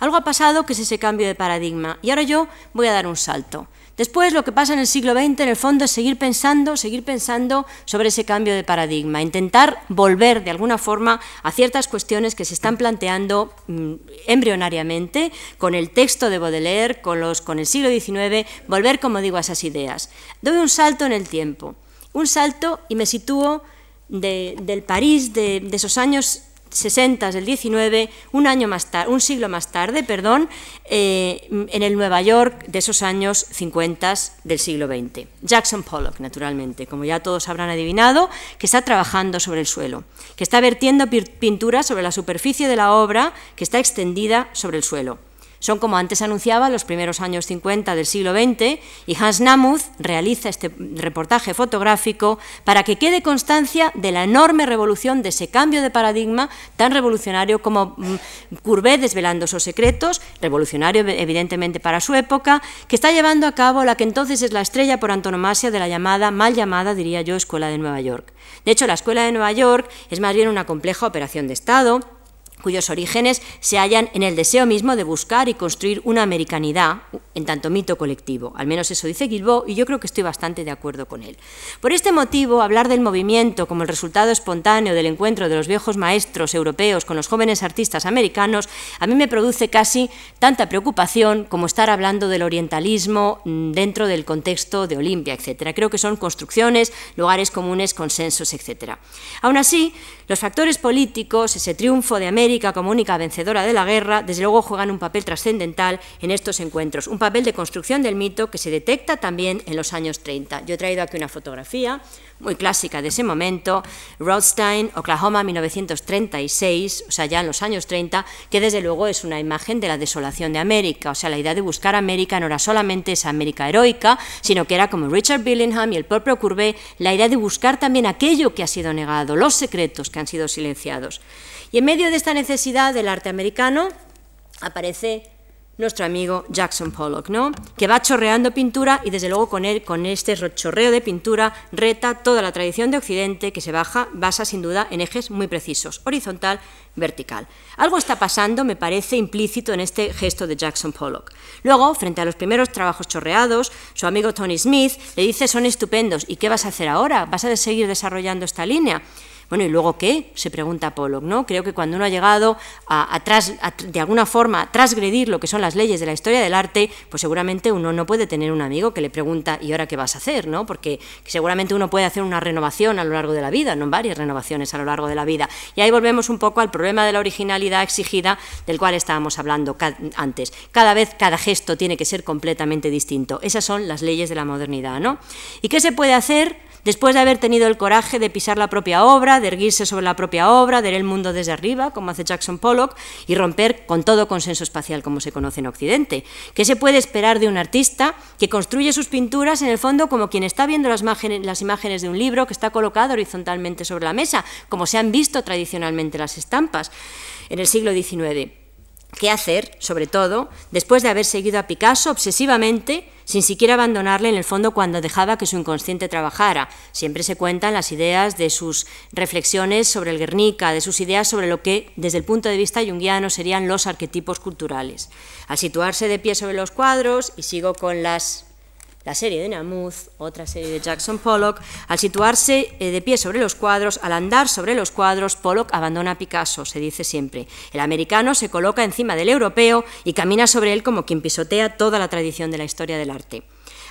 Algo ha pasado que es ese cambio de paradigma. Y ahora yo voy a dar un salto. Después lo que pasa en el siglo XX en el fondo es seguir pensando, seguir pensando sobre ese cambio de paradigma, intentar volver de alguna forma a ciertas cuestiones que se están planteando mm, embrionariamente con el texto de Baudelaire, con, el siglo XIX, volver, como digo, a esas ideas. Doy un salto en el tiempo, un salto y me sitúo del París de, de esos años 60 del 19, un año más un siglo más tarde, perdón, eh, en el Nueva York de esos años 50 del siglo XX. Jackson Pollock, naturalmente, como ya todos habrán adivinado, que está trabajando sobre el suelo, que está vertiendo pintura sobre la superficie de la obra que está extendida sobre el suelo. Son, como antes anunciaba, los primeros años 50 del siglo XX y Hans Namuth realiza este reportaje fotográfico para que quede constancia de la enorme revolución, de ese cambio de paradigma tan revolucionario como mm, Courbet desvelando sus secretos, revolucionario evidentemente para su época, que está llevando a cabo la que entonces es la estrella por antonomasia de la llamada, mal llamada, diría yo, Escuela de Nueva York. De hecho, la Escuela de Nueva York es más bien una compleja operación de Estado, cuyos orígenes se hallan en el deseo mismo de buscar y construir una americanidad en tanto mito colectivo. Al menos eso dice Guilbault y yo creo que estoy bastante de acuerdo con él. Por este motivo, hablar del movimiento como el resultado espontáneo del encuentro de los viejos maestros europeos con los jóvenes artistas americanos a mí me produce casi tanta preocupación como estar hablando del orientalismo mm, dentro del contexto de Olimpia, etc. Creo que son construcciones, lugares comunes, consensos, etc. Aún así, los factores políticos, ese triunfo de América como única vencedora de la guerra, desde luego juegan un papel trascendental en estos encuentros, un papel de construcción del mito que se detecta también en los años 30. Yo he traído aquí una fotografía muy clásica de ese momento, Rothstein, Oklahoma, 1936, o sea, ya en los años 30, que desde luego es una imagen de la desolación de América, o sea, la idea de buscar América no era solamente esa América heroica, sino que era como Richard Billingham y el propio Courbet, la idea de buscar también aquello que ha sido negado, los secretos que han sido silenciados. Y en medio de esta necesidad del arte americano aparece nuestro amigo Jackson Pollock, ¿no? que va chorreando pintura y desde luego con, él, con este chorreo de pintura reta toda la tradición de Occidente que se baja, basa sin duda en ejes muy precisos, horizontal, vertical. Algo está pasando, me parece, implícito en este gesto de Jackson Pollock. Luego, frente a los primeros trabajos chorreados, su amigo Tony Smith le dice son estupendos, ¿y qué vas a hacer ahora? ¿Vas a seguir desarrollando esta línea? Bueno, ¿y luego qué? Se pregunta Pollock, ¿no? Creo que cuando uno ha llegado a, de alguna forma a transgredir lo que son las leyes de la historia del arte, pues seguramente uno no puede tener un amigo que le pregunta, ¿y ahora qué vas a hacer? ¿no? Porque seguramente uno puede hacer una renovación a lo largo de la vida, no varias renovaciones a lo largo de la vida. Y ahí volvemos un poco al problema de la originalidad exigida del cual estábamos hablando antes. Cada vez, cada gesto tiene que ser completamente distinto. Esas son las leyes de la modernidad, ¿no? ¿Y qué se puede hacer? Después de haber tenido el coraje de pisar la propia obra, de erguirse sobre la propia obra, de ver el mundo desde arriba, como hace Jackson Pollock, y romper con todo consenso espacial como se conoce en Occidente. ¿Qué se puede esperar de un artista que construye sus pinturas en el fondo como quien está viendo las imágenes, las imágenes de un libro que está colocado horizontalmente sobre la mesa, como se han visto tradicionalmente las estampas en el siglo XIX? ¿Qué hacer, sobre todo, después de haber seguido a Picasso obsesivamente? Sin siquiera abandonarle en el fondo cuando dejaba que su inconsciente trabajara. Siempre se cuentan las ideas de sus reflexiones sobre el Guernica, de sus ideas sobre lo que, desde el punto de vista junguiano, serían los arquetipos culturales. Al situarse de pie sobre los cuadros, y sigo con las la serie de Namuth, otra serie de Jackson Pollock, al situarse eh, de pie sobre los cuadros, al andar sobre los cuadros, Pollock abandona a Picasso, se dice siempre. El americano se coloca encima del europeo y camina sobre él como quien pisotea toda la tradición de la historia del arte.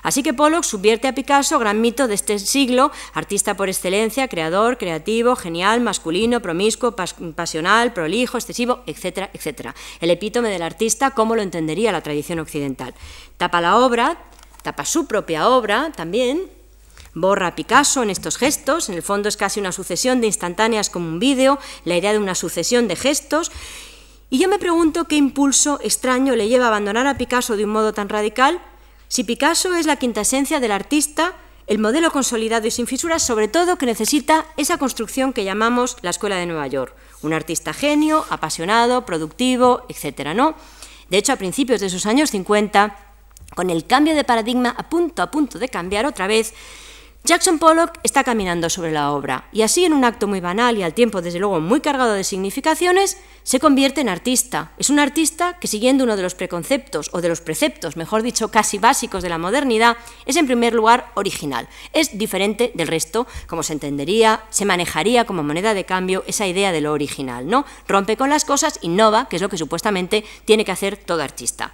Así que Pollock subvierte a Picasso, gran mito de este siglo, artista por excelencia, creador, creativo, genial, masculino, promiscuo, pasional, prolijo, excesivo, etcétera, etcétera. El epítome del artista, como lo entendería la tradición occidental. Tapa la obra, tapa su propia obra también, borra a Picasso en estos gestos, en el fondo es casi una sucesión de instantáneas como un vídeo, la idea de una sucesión de gestos, y yo me pregunto qué impulso extraño le lleva a abandonar a Picasso de un modo tan radical, si Picasso es la quinta esencia del artista, el modelo consolidado y sin fisuras, sobre todo que necesita esa construcción que llamamos la Escuela de Nueva York, un artista genio, apasionado, productivo, etcétera, ¿no? De hecho, a principios de sus años 50, con el cambio de paradigma a punto a punto de cambiar otra vez, Jackson Pollock está caminando sobre la obra y así en un acto muy banal y al tiempo desde luego muy cargado de significaciones, se convierte en artista. Es un artista que siguiendo uno de los preconceptos o de los preceptos, mejor dicho, casi básicos de la modernidad, es en primer lugar original. Es diferente del resto, como se entendería, se manejaría como moneda de cambio esa idea de lo original, ¿no? Rompe con las cosas, innova, que es lo que supuestamente tiene que hacer todo artista.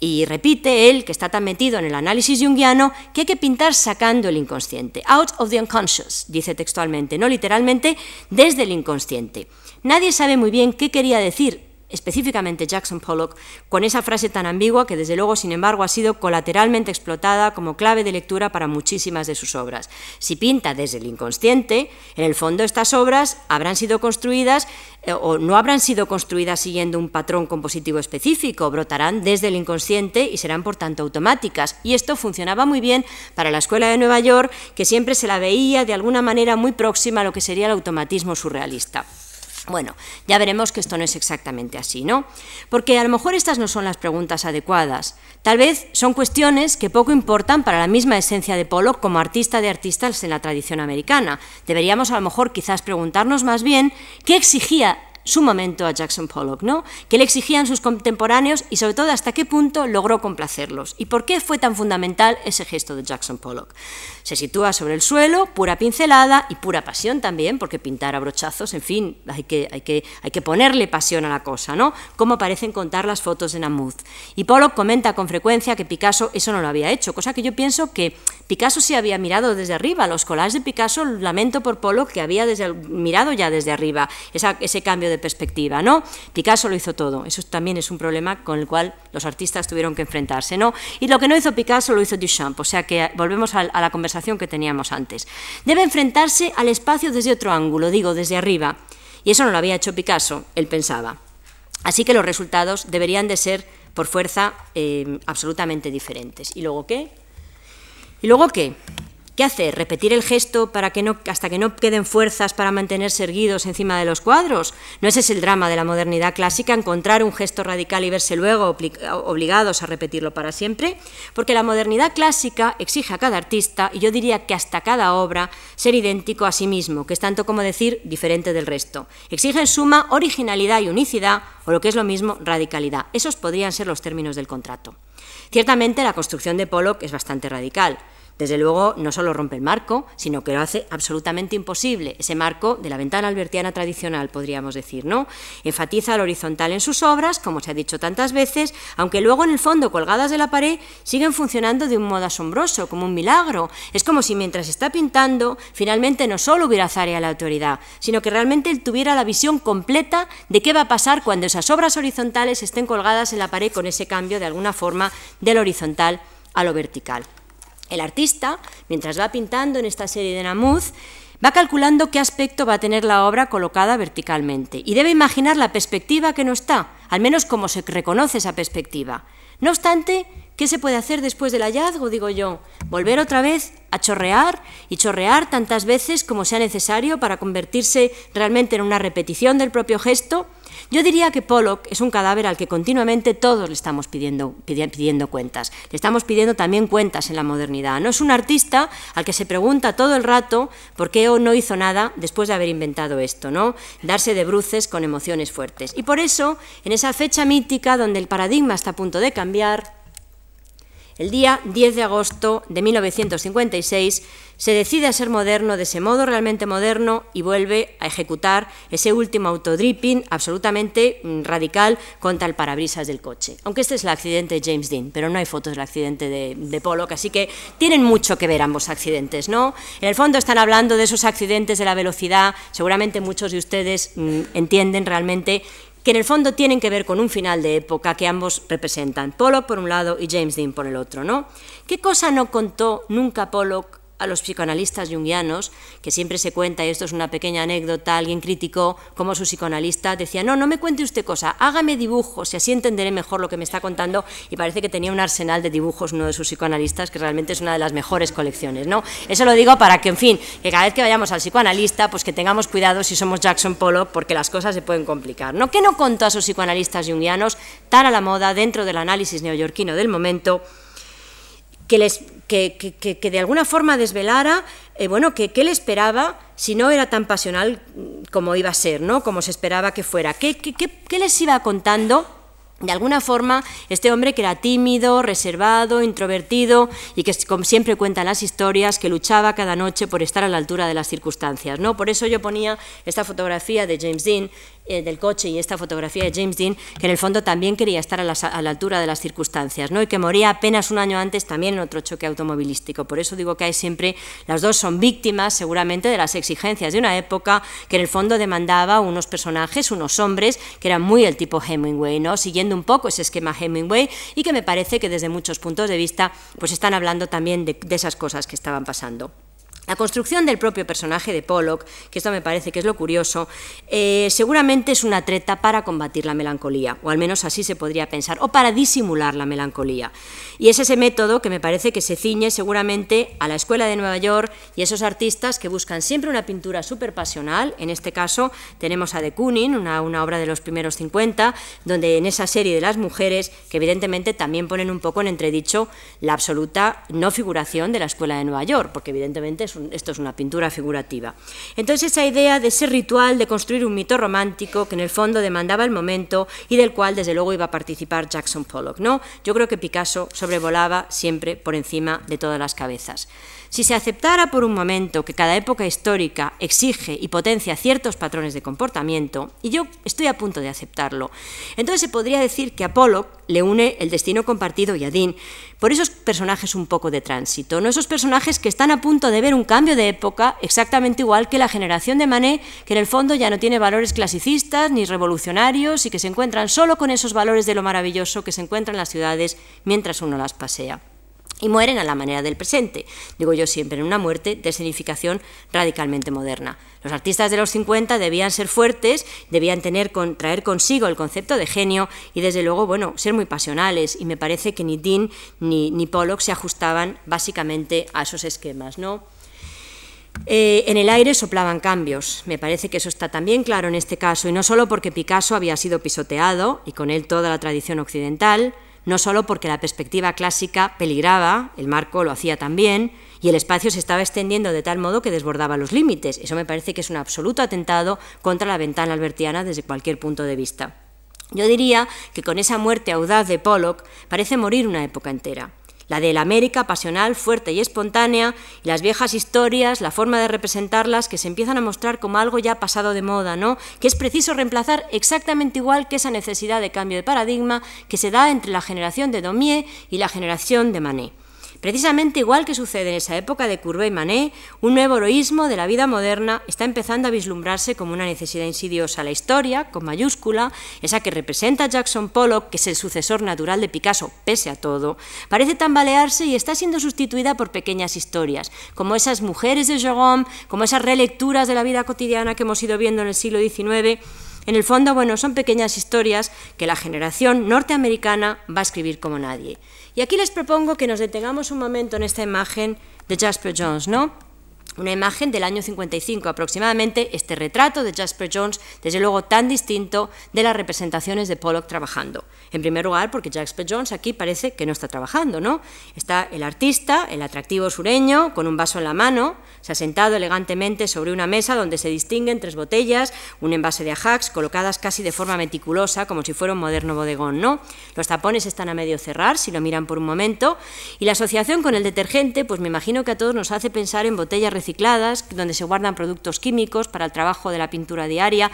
Y repite él, que está tan metido en el análisis junguiano, que hay que pintar sacando el inconsciente. Out of the unconscious, dice textualmente, no literalmente, desde el inconsciente. Nadie sabe muy bien qué quería decir específicamente Jackson Pollock, con esa frase tan ambigua que desde luego, sin embargo, ha sido colateralmente explotada como clave de lectura para muchísimas de sus obras. Si pinta desde el inconsciente, en el fondo estas obras habrán sido construidas eh, o no habrán sido construidas siguiendo un patrón compositivo específico, brotarán desde el inconsciente y serán por tanto automáticas. Y esto funcionaba muy bien para la Escuela de Nueva York, que siempre se la veía de alguna manera muy próxima a lo que sería el automatismo surrealista. Bueno, ya veremos que esto no es exactamente así, ¿no? Porque a lo mejor estas no son las preguntas adecuadas. Tal vez son cuestiones que poco importan para la misma esencia de Pollock como artista de artistas en la tradición americana. Deberíamos a lo mejor quizás preguntarnos más bien qué exigía su momento a Jackson Pollock, ¿no? ¿Qué le exigían sus contemporáneos y sobre todo hasta qué punto logró complacerlos? ¿Y por qué fue tan fundamental ese gesto de Jackson Pollock? Se sitúa sobre el suelo, pura pincelada y pura pasión también, porque pintar a brochazos, en fin, hay que, hay que, hay que ponerle pasión a la cosa, ¿no? Como parecen contar las fotos de Namuth. Y Pollock comenta con frecuencia que Picasso eso no lo había hecho, cosa que yo pienso que Picasso sí había mirado desde arriba. Los collages de Picasso, lamento por Pollock que había desde, mirado ya desde arriba ese cambio de perspectiva, ¿no? Picasso lo hizo todo. Eso también es un problema con el cual los artistas tuvieron que enfrentarse, ¿no? Y lo que no hizo Picasso lo hizo Duchamp, o sea que volvemos a, la conversación que teníamos antes. Debe enfrentarse al espacio desde otro ángulo, digo, desde arriba. Y eso no lo había hecho Picasso, él pensaba. Así que los resultados deberían de ser, por fuerza, eh, absolutamente diferentes. ¿Y luego qué? ¿Y luego qué? ¿Qué hacer? ¿Repetir el gesto para que no, hasta que no queden fuerzas para mantenerse erguidos encima de los cuadros? ¿No ese es el drama de la modernidad clásica, encontrar un gesto radical y verse luego obligados a repetirlo para siempre? Porque la modernidad clásica exige a cada artista, y yo diría que hasta cada obra, ser idéntico a sí mismo, que es tanto como decir diferente del resto. Exige en suma originalidad y unicidad, o lo que es lo mismo, radicalidad. Esos podrían ser los términos del contrato. Ciertamente la construcción de Pollock es bastante radical. Desde luego, no solo rompe el marco, sino que lo hace absolutamente imposible, ese marco de la ventana albertiana tradicional, podríamos decir, ¿no? Enfatiza lo horizontal en sus obras, como se ha dicho tantas veces, aunque luego en el fondo, colgadas de la pared, siguen funcionando de un modo asombroso, como un milagro. Es como si mientras está pintando, finalmente no solo hubiera Zarea la autoridad, sino que realmente él tuviera la visión completa de qué va a pasar cuando esas obras horizontales estén colgadas en la pared con ese cambio de alguna forma del horizontal a lo vertical. El artista, mientras va pintando en esta serie de Namuth, va calculando qué aspecto va a tener la obra colocada verticalmente y debe imaginar la perspectiva que no está, al menos cómo se reconoce esa perspectiva. No obstante, ¿qué se puede hacer después del hallazgo? Digo yo, volver otra vez a chorrear y chorrear tantas veces como sea necesario para convertirse realmente en una repetición del propio gesto Yo diría que Pollock es un cadáver al que continuamente todos le estamos pidiendo, pidiendo cuentas. Le estamos pidiendo también cuentas en la modernidad. No es un artista al que se pregunta todo el rato por qué no hizo nada después de haber inventado esto, ¿no? Darse de bruces con emociones fuertes. Y por eso, en esa fecha mítica donde el paradigma está a punto de cambiar, el día 10 de agosto de 1956 se decide a ser moderno de ese modo realmente moderno y vuelve a ejecutar ese último autodripping absolutamente mm, radical contra el parabrisas del coche. Aunque este es el accidente de James Dean, pero no hay fotos del accidente de, de Pollock, así que tienen mucho que ver ambos accidentes, ¿no? En el fondo están hablando de esos accidentes de la velocidad, seguramente muchos de ustedes mm, entienden realmente que en el fondo tienen que ver con un final de época que ambos representan, Pollock por un lado y James Dean por el otro. ¿no? ¿Qué cosa no contó nunca Pollock a los psicoanalistas jungianos, que siempre se cuenta, y esto es una pequeña anécdota, alguien criticó como su psicoanalista decía, no, no me cuente usted cosa, hágame dibujos y así entenderé mejor lo que me está contando, y parece que tenía un arsenal de dibujos uno de sus psicoanalistas, que realmente es una de las mejores colecciones. ¿no? Eso lo digo para que, en fin, que cada vez que vayamos al psicoanalista, pues que tengamos cuidado si somos Jackson Pollock, porque las cosas se pueden complicar. ¿no? ¿Qué no contó a sus psicoanalistas jungianos tan a la moda dentro del análisis neoyorquino del momento? que, les, que, que, que de alguna forma desvelara eh, bueno, que qué le esperaba si no era tan pasional como iba a ser, ¿no? como se esperaba que fuera. ¿Qué, qué les iba contando? De alguna forma, este hombre que era tímido, reservado, introvertido y que, como siempre cuentan las historias, que luchaba cada noche por estar a la altura de las circunstancias. ¿no? Por eso yo ponía esta fotografía de James Dean eh, del coche y esta fotografía de James Dean, que en el fondo también quería estar a la, altura de las circunstancias, ¿no? y que moría apenas un año antes también en otro choque automovilístico. Por eso digo que hay siempre, las dos son víctimas seguramente de las exigencias de una época que en el fondo demandaba unos personajes, unos hombres, que eran muy el tipo Hemingway, ¿no? siguiendo un poco ese esquema Hemingway, y que me parece que desde muchos puntos de vista pues están hablando también de esas cosas que estaban pasando. La construcción del propio personaje de Pollock, que esto me parece que es lo curioso, eh, seguramente es una treta para combatir la melancolía, o al menos así se podría pensar, o para disimular la melancolía. Y es ese método que me parece que se ciñe seguramente a la Escuela de Nueva York y esos artistas que buscan siempre una pintura súper pasional. En este caso tenemos a de Kooning, una, una obra de los primeros 50, donde en esa serie de las mujeres, que evidentemente también ponen un poco en entredicho la absoluta no figuración de la Escuela de Nueva York, porque evidentemente es esto es una pintura figurativa. Entonces esa idea de ese ritual de construir un mito romántico que en el fondo demandaba el momento y del cual desde luego iba a participar Jackson Pollock. ¿no? Yo creo que Picasso sobrevolaba siempre por encima de todas las cabezas. Si se aceptara por un momento que cada época histórica exige y potencia ciertos patrones de comportamiento, y yo estoy a punto de aceptarlo, entonces se podría decir que a Pollock le une el destino compartido y a Dean por esos personajes un poco de tránsito, ¿no? esos personajes que están a punto de ver un cambio de época exactamente igual que la generación de Manet, que en el fondo ya no tiene valores clasicistas ni revolucionarios y que se encuentran solo con esos valores de lo maravilloso que se encuentran en las ciudades mientras uno las pasea y mueren a la manera del presente, digo yo siempre, en una muerte de significación radicalmente moderna. Los artistas de los 50 debían ser fuertes, debían traer consigo el concepto de genio y desde luego, bueno, ser muy pasionales y me parece que ni Dean ni, ni Pollock se ajustaban básicamente a esos esquemas, ¿no? Eh, en el aire soplaban cambios. Me parece que eso está también claro en este caso, y no solo porque Picasso había sido pisoteado, y con él toda la tradición occidental, no solo porque la perspectiva clásica peligraba, el marco lo hacía también, y el espacio se estaba extendiendo de tal modo que desbordaba los límites. Eso me parece que es un absoluto atentado contra la ventana albertiana desde cualquier punto de vista. Yo diría que con esa muerte audaz de Pollock parece morir una época entera la de la América pasional, fuerte y espontánea, y las viejas historias, la forma de representarlas que se empiezan a mostrar como algo ya pasado de moda, ¿no? Que es preciso reemplazar exactamente igual que esa necesidad de cambio de paradigma que se da entre la generación de Daumier y la generación de Manet. Precisamente igual que sucede en esa época de Courbet y Manet, un nuevo heroísmo de la vida moderna está empezando a vislumbrarse como una necesidad insidiosa. La historia, con mayúscula, esa que representa a Jackson Pollock, que es el sucesor natural de Picasso, pese a todo, parece tambalearse y está siendo sustituida por pequeñas historias, como esas mujeres de Jérôme, como esas relecturas de la vida cotidiana que hemos ido viendo en el siglo XIX. En el fondo, bueno, son pequeñas historias que la generación norteamericana va a escribir como nadie. Y aquí les propongo que nos detengamos un momento en esta imagen de Jasper Jones, ¿no? Una imagen del año 55 aproximadamente, este retrato de Jasper Jones, desde luego tan distinto de las representaciones de Pollock trabajando. En primer lugar, porque Jasper Jones aquí parece que no está trabajando, ¿no? Está el artista, el atractivo sureño, con un vaso en la mano, se ha sentado elegantemente sobre una mesa donde se distinguen tres botellas, un envase de Ajax, colocadas casi de forma meticulosa, como si fuera un moderno bodegón, ¿no? Los tapones están a medio cerrar, si lo miran por un momento, y la asociación con el detergente, pues me imagino que a todos nos hace pensar en botellas recicladas, donde se guardan productos químicos para el trabajo de la pintura diaria,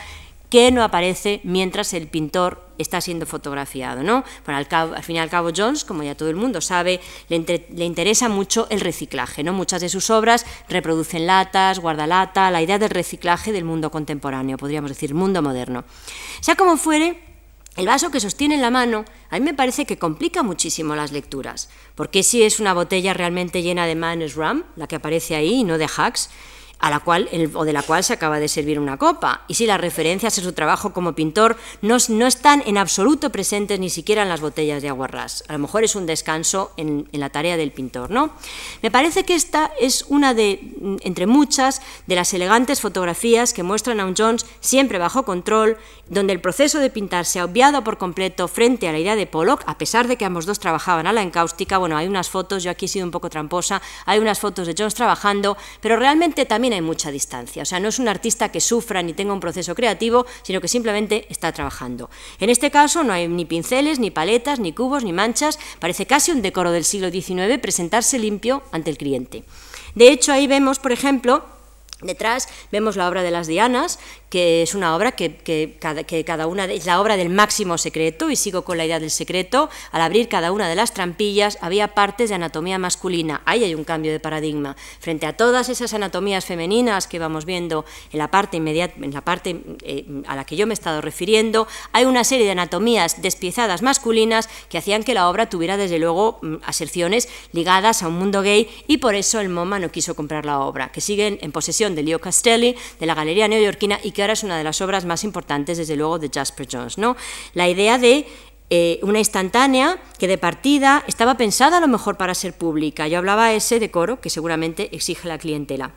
que no aparece mientras el pintor está siendo fotografiado. ¿no? al, fin y al cabo, Jones, como ya todo el mundo sabe, le, interesa mucho el reciclaje. ¿no? Muchas de sus obras reproducen latas, guardalata, la idea del reciclaje del mundo contemporáneo, podríamos decir, mundo moderno. Sea como fuere, el vaso que sostiene en la mano a mí me parece que complica muchísimo las lecturas, porque si es una botella realmente llena de Man's Rum, la que aparece ahí, y no de Hacks, a la cual, o de la cual se acaba de servir una copa. Y si las referencias a su trabajo como pintor no, no, están en absoluto presentes ni siquiera en las botellas de aguarrás. A lo mejor es un descanso en, en, la tarea del pintor. ¿no? Me parece que esta es una de, entre muchas, de las elegantes fotografías que muestran a un Jones siempre bajo control, donde el proceso de pintar se ha obviado por completo frente a la idea de Pollock, a pesar de que ambos dos trabajaban a la encáustica. Bueno, hay unas fotos, yo aquí he sido un poco tramposa, hay unas fotos de Jones trabajando, pero realmente también hay mucha distancia. O sea, no es un artista que sufra ni tenga un proceso creativo, sino que simplemente está trabajando. En este caso no hay ni pinceles, ni paletas, ni cubos, ni manchas. Parece casi un decoro del siglo XIX presentarse limpio ante el cliente. De hecho, ahí vemos, por ejemplo, Detrás vemos la obra de las Dianas, que es una obra que, cada, una es la obra del máximo secreto, y sigo con la idea del secreto, al abrir cada una de las trampillas había partes de anatomía masculina, ahí hay un cambio de paradigma. Frente a todas esas anatomías femeninas que vamos viendo en la parte, inmediata, en la parte eh, a la que yo me he estado refiriendo, hay una serie de anatomías despiezadas masculinas que hacían que la obra tuviera desde luego mm, aserciones ligadas a un mundo gay y por eso el MoMA no quiso comprar la obra, que siguen en posesión de Leo Castelli, de la Galería Neoyorquina y que ahora es una de las obras más importantes, desde luego, de Jasper Jones. ¿no? La idea de eh, una instantánea que de partida estaba pensada a lo mejor para ser pública. Yo hablaba ese decoro que seguramente exige la clientela.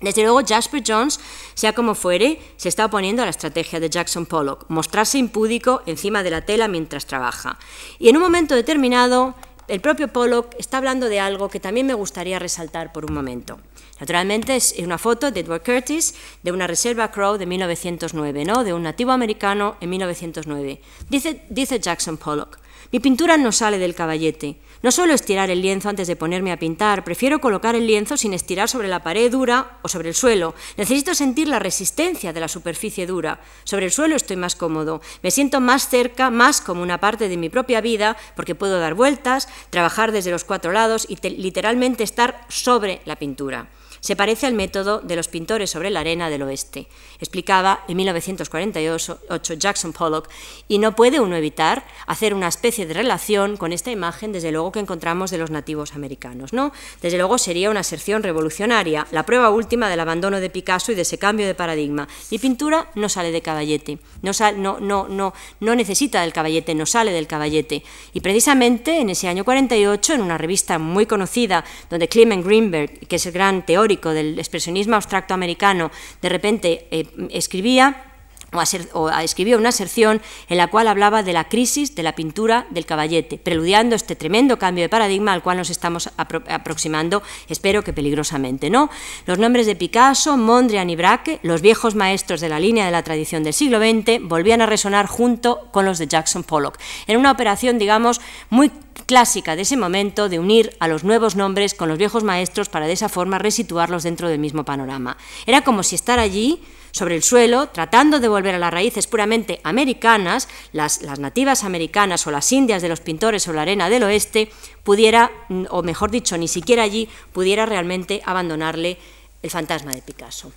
Desde luego, Jasper Jones, sea como fuere, se está oponiendo a la estrategia de Jackson Pollock, mostrarse impúdico encima de la tela mientras trabaja. Y en un momento determinado, el propio Pollock está hablando de algo que también me gustaría resaltar por un momento. Naturalmente es una foto de Edward Curtis de una reserva Crow de 1909, ¿no? de un nativo americano en 1909. Dice, dice Jackson Pollock, mi pintura no sale del caballete. No suelo estirar el lienzo antes de ponerme a pintar, prefiero colocar el lienzo sin estirar sobre la pared dura o sobre el suelo. Necesito sentir la resistencia de la superficie dura. Sobre el suelo estoy más cómodo, me siento más cerca, más como una parte de mi propia vida, porque puedo dar vueltas, trabajar desde los cuatro lados y literalmente estar sobre la pintura. Se parece al método de los pintores sobre la arena del oeste, explicaba en 1948 Jackson Pollock, y no puede uno evitar hacer una especie de relación con esta imagen, desde luego, que encontramos de los nativos americanos. ¿no? Desde luego sería una aserción revolucionaria, la prueba última del abandono de Picasso y de ese cambio de paradigma. Mi pintura no sale de caballete, no, no, no, no, no necesita del caballete, no sale del caballete. Y precisamente en ese año 48, en una revista muy conocida, donde Clement Greenberg, que es el gran teórico, del expresionismo abstracto americano, de repente eh, escribía o, escribió una aserción en la cual hablaba de la crisis de la pintura del caballete, preludiando este tremendo cambio de paradigma al cual nos estamos aproximando, espero que peligrosamente. ¿no? Los nombres de Picasso, Mondrian y Braque, los viejos maestros de la línea de la tradición del siglo XX, volvían a resonar junto con los de Jackson Pollock, en una operación, digamos, muy clásica de ese momento de unir a los nuevos nombres con los viejos maestros para de esa forma resituarlos dentro del mismo panorama. Era como si estar allí sobre el suelo, tratando de volver a las raíces puramente americanas, las, las, nativas americanas o las indias de los pintores sobre la arena del oeste, pudiera, o mejor dicho, ni siquiera allí pudiera realmente abandonarle el fantasma de Picasso.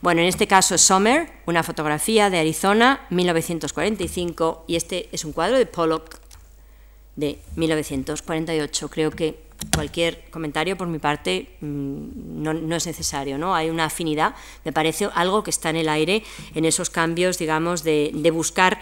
Bueno, en este caso es Summer, una fotografía de Arizona, 1945, y este es un cuadro de Pollock de 1948. Creo que cualquier comentario por mi parte mm, no, es necesario, ¿no? Hay una afinidad, me parece algo que está en el aire en esos cambios, digamos, de, buscar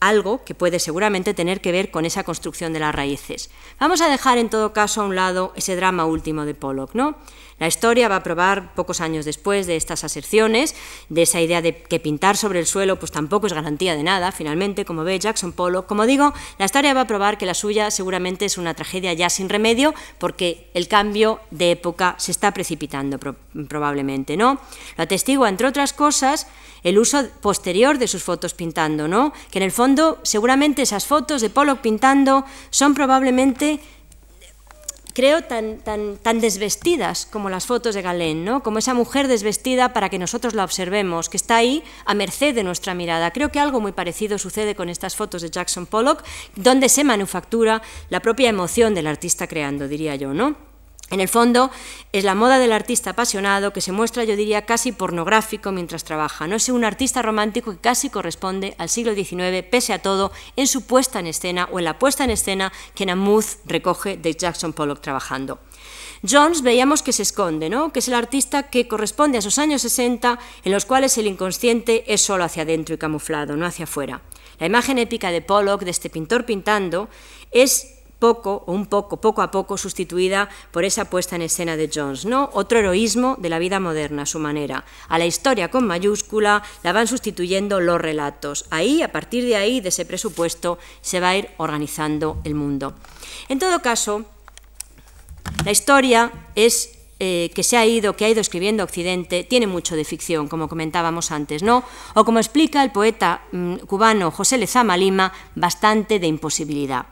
algo que puede seguramente tener que ver con esa construcción de las raíces. Vamos a dejar en todo caso a un lado ese drama último de Pollock, ¿no? La historia va a probar pocos años después de estas aserciones, de esa idea de que pintar sobre el suelo pues tampoco es garantía de nada, finalmente, como ve Jackson Pollock. Como digo, la historia va a probar que la suya seguramente es una tragedia ya sin remedio, porque el cambio de época se está precipitando probablemente, ¿no? Lo atestigua, entre otras cosas, el uso posterior de sus fotos pintando, ¿no? Que en el fondo, seguramente esas fotos de Pollock pintando son probablemente creo, tan, tan, tan desvestidas como las fotos de Galén, ¿no? como esa mujer desvestida para que nosotros la observemos, que está ahí a merced de nuestra mirada. Creo que algo muy parecido sucede con estas fotos de Jackson Pollock, donde se manufactura la propia emoción del artista creando, diría yo, ¿no? En el fondo, es la moda del artista apasionado que se muestra, yo diría, casi pornográfico mientras trabaja. No es un artista romántico que casi corresponde al siglo XIX, pese a todo, en su puesta en escena o en la puesta en escena que Namuth recoge de Jackson Pollock trabajando. Jones veíamos que se esconde, ¿no? que es el artista que corresponde a esos años 60 en los cuales el inconsciente es solo hacia adentro y camuflado, no hacia afuera. La imagen épica de Pollock, de este pintor pintando, es poco o un poco, poco a poco sustituida por esa puesta en escena de Jones, ¿no? Otro heroísmo de la vida moderna, a su manera. A la historia con mayúscula la van sustituyendo los relatos. Ahí, a partir de ahí, de ese presupuesto, se va a ir organizando el mundo. En todo caso, la historia es eh, que se ha ido, que ha ido escribiendo Occidente, tiene mucho de ficción, como comentábamos antes, ¿no? O como explica el poeta mm, cubano José Lezama Lima, bastante de imposibilidad.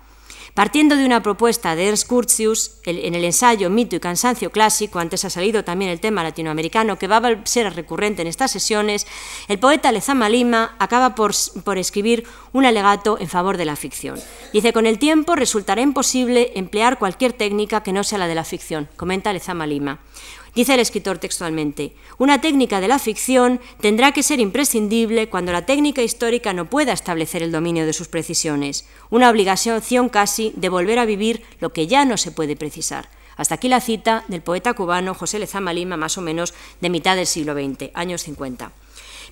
Partiendo de una propuesta de Ernst Curtius, en el ensayo Mito y Cansancio Clásico, antes ha salido también el tema latinoamericano, que va a ser recurrente en estas sesiones, el poeta Lezama Lima acaba por, por escribir un alegato en favor de la ficción. Dice, con el tiempo resultará imposible emplear cualquier técnica que no sea la de la ficción, comenta Lezama Lima. Dice el escritor textualmente, una técnica de la ficción tendrá que ser imprescindible cuando la técnica histórica no pueda establecer el dominio de sus precisiones, una obligación casi de volver a vivir lo que ya no se puede precisar. Hasta aquí la cita del poeta cubano José Lezama Lima, más o menos de mitad del siglo XX, años 50.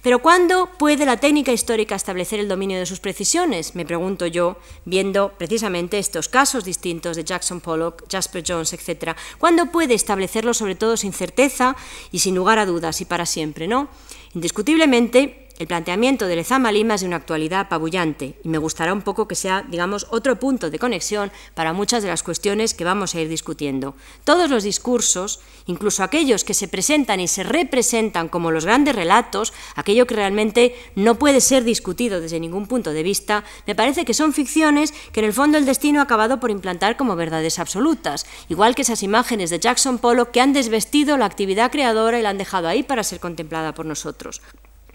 Pero ¿cuándo puede la técnica histórica establecer el dominio de sus precisiones? Me pregunto yo, viendo precisamente estos casos distintos de Jackson Pollock, Jasper Jones, etc. ¿Cuándo puede establecerlo sobre todo sin certeza y sin lugar a dudas y para siempre? ¿no? Indiscutiblemente, el planteamiento de Lezama Lima es de una actualidad apabullante y me gustará un poco que sea, digamos, otro punto de conexión para muchas de las cuestiones que vamos a ir discutiendo. Todos los discursos, incluso aquellos que se presentan y se representan como los grandes relatos, aquello que realmente no puede ser discutido desde ningún punto de vista, me parece que son ficciones que en el fondo el destino ha acabado por implantar como verdades absolutas, igual que esas imágenes de Jackson Pollock que han desvestido la actividad creadora y la han dejado ahí para ser contemplada por nosotros.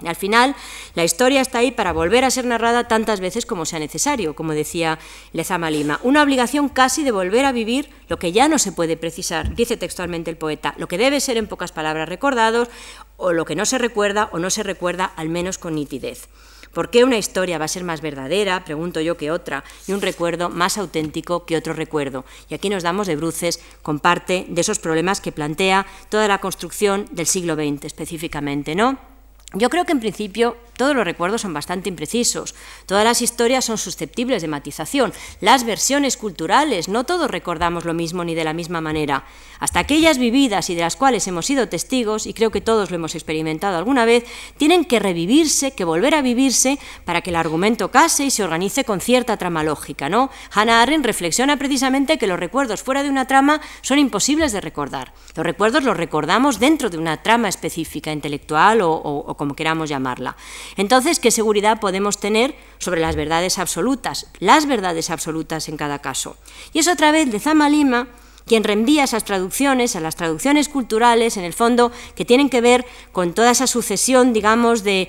Al final, la historia está ahí para volver a ser narrada tantas veces como sea necesario, como decía Lezama Lima. Una obligación casi de volver a vivir lo que ya no se puede precisar, dice textualmente el poeta, lo que debe ser en pocas palabras recordados, o lo que no se recuerda o no se recuerda al menos con nitidez. ¿Por qué una historia va a ser más verdadera, pregunto yo, que otra, y un recuerdo más auténtico que otro recuerdo? Y aquí nos damos de bruces con parte de esos problemas que plantea toda la construcción del siglo XX específicamente, ¿no? Yo creo que en principio todos los recuerdos son bastante imprecisos, todas las historias son susceptibles de matización, las versiones culturales, no todos recordamos lo mismo ni de la misma manera. Hasta aquellas vividas y de las cuales hemos sido testigos, y creo que todos lo hemos experimentado alguna vez, tienen que revivirse, que volver a vivirse para que el argumento case y se organice con cierta trama lógica. ¿no? Hannah Arendt reflexiona precisamente que los recuerdos fuera de una trama son imposibles de recordar. Los recuerdos los recordamos dentro de una trama específica, intelectual o, o como queramos llamarla. Entonces, ¿qué seguridad podemos tener sobre las verdades absolutas? Las verdades absolutas en cada caso. Y es otra vez de Zama Lima quien reenvía esas traducciones, a las traducciones culturales, en el fondo, que tienen que ver con toda esa sucesión, digamos, de,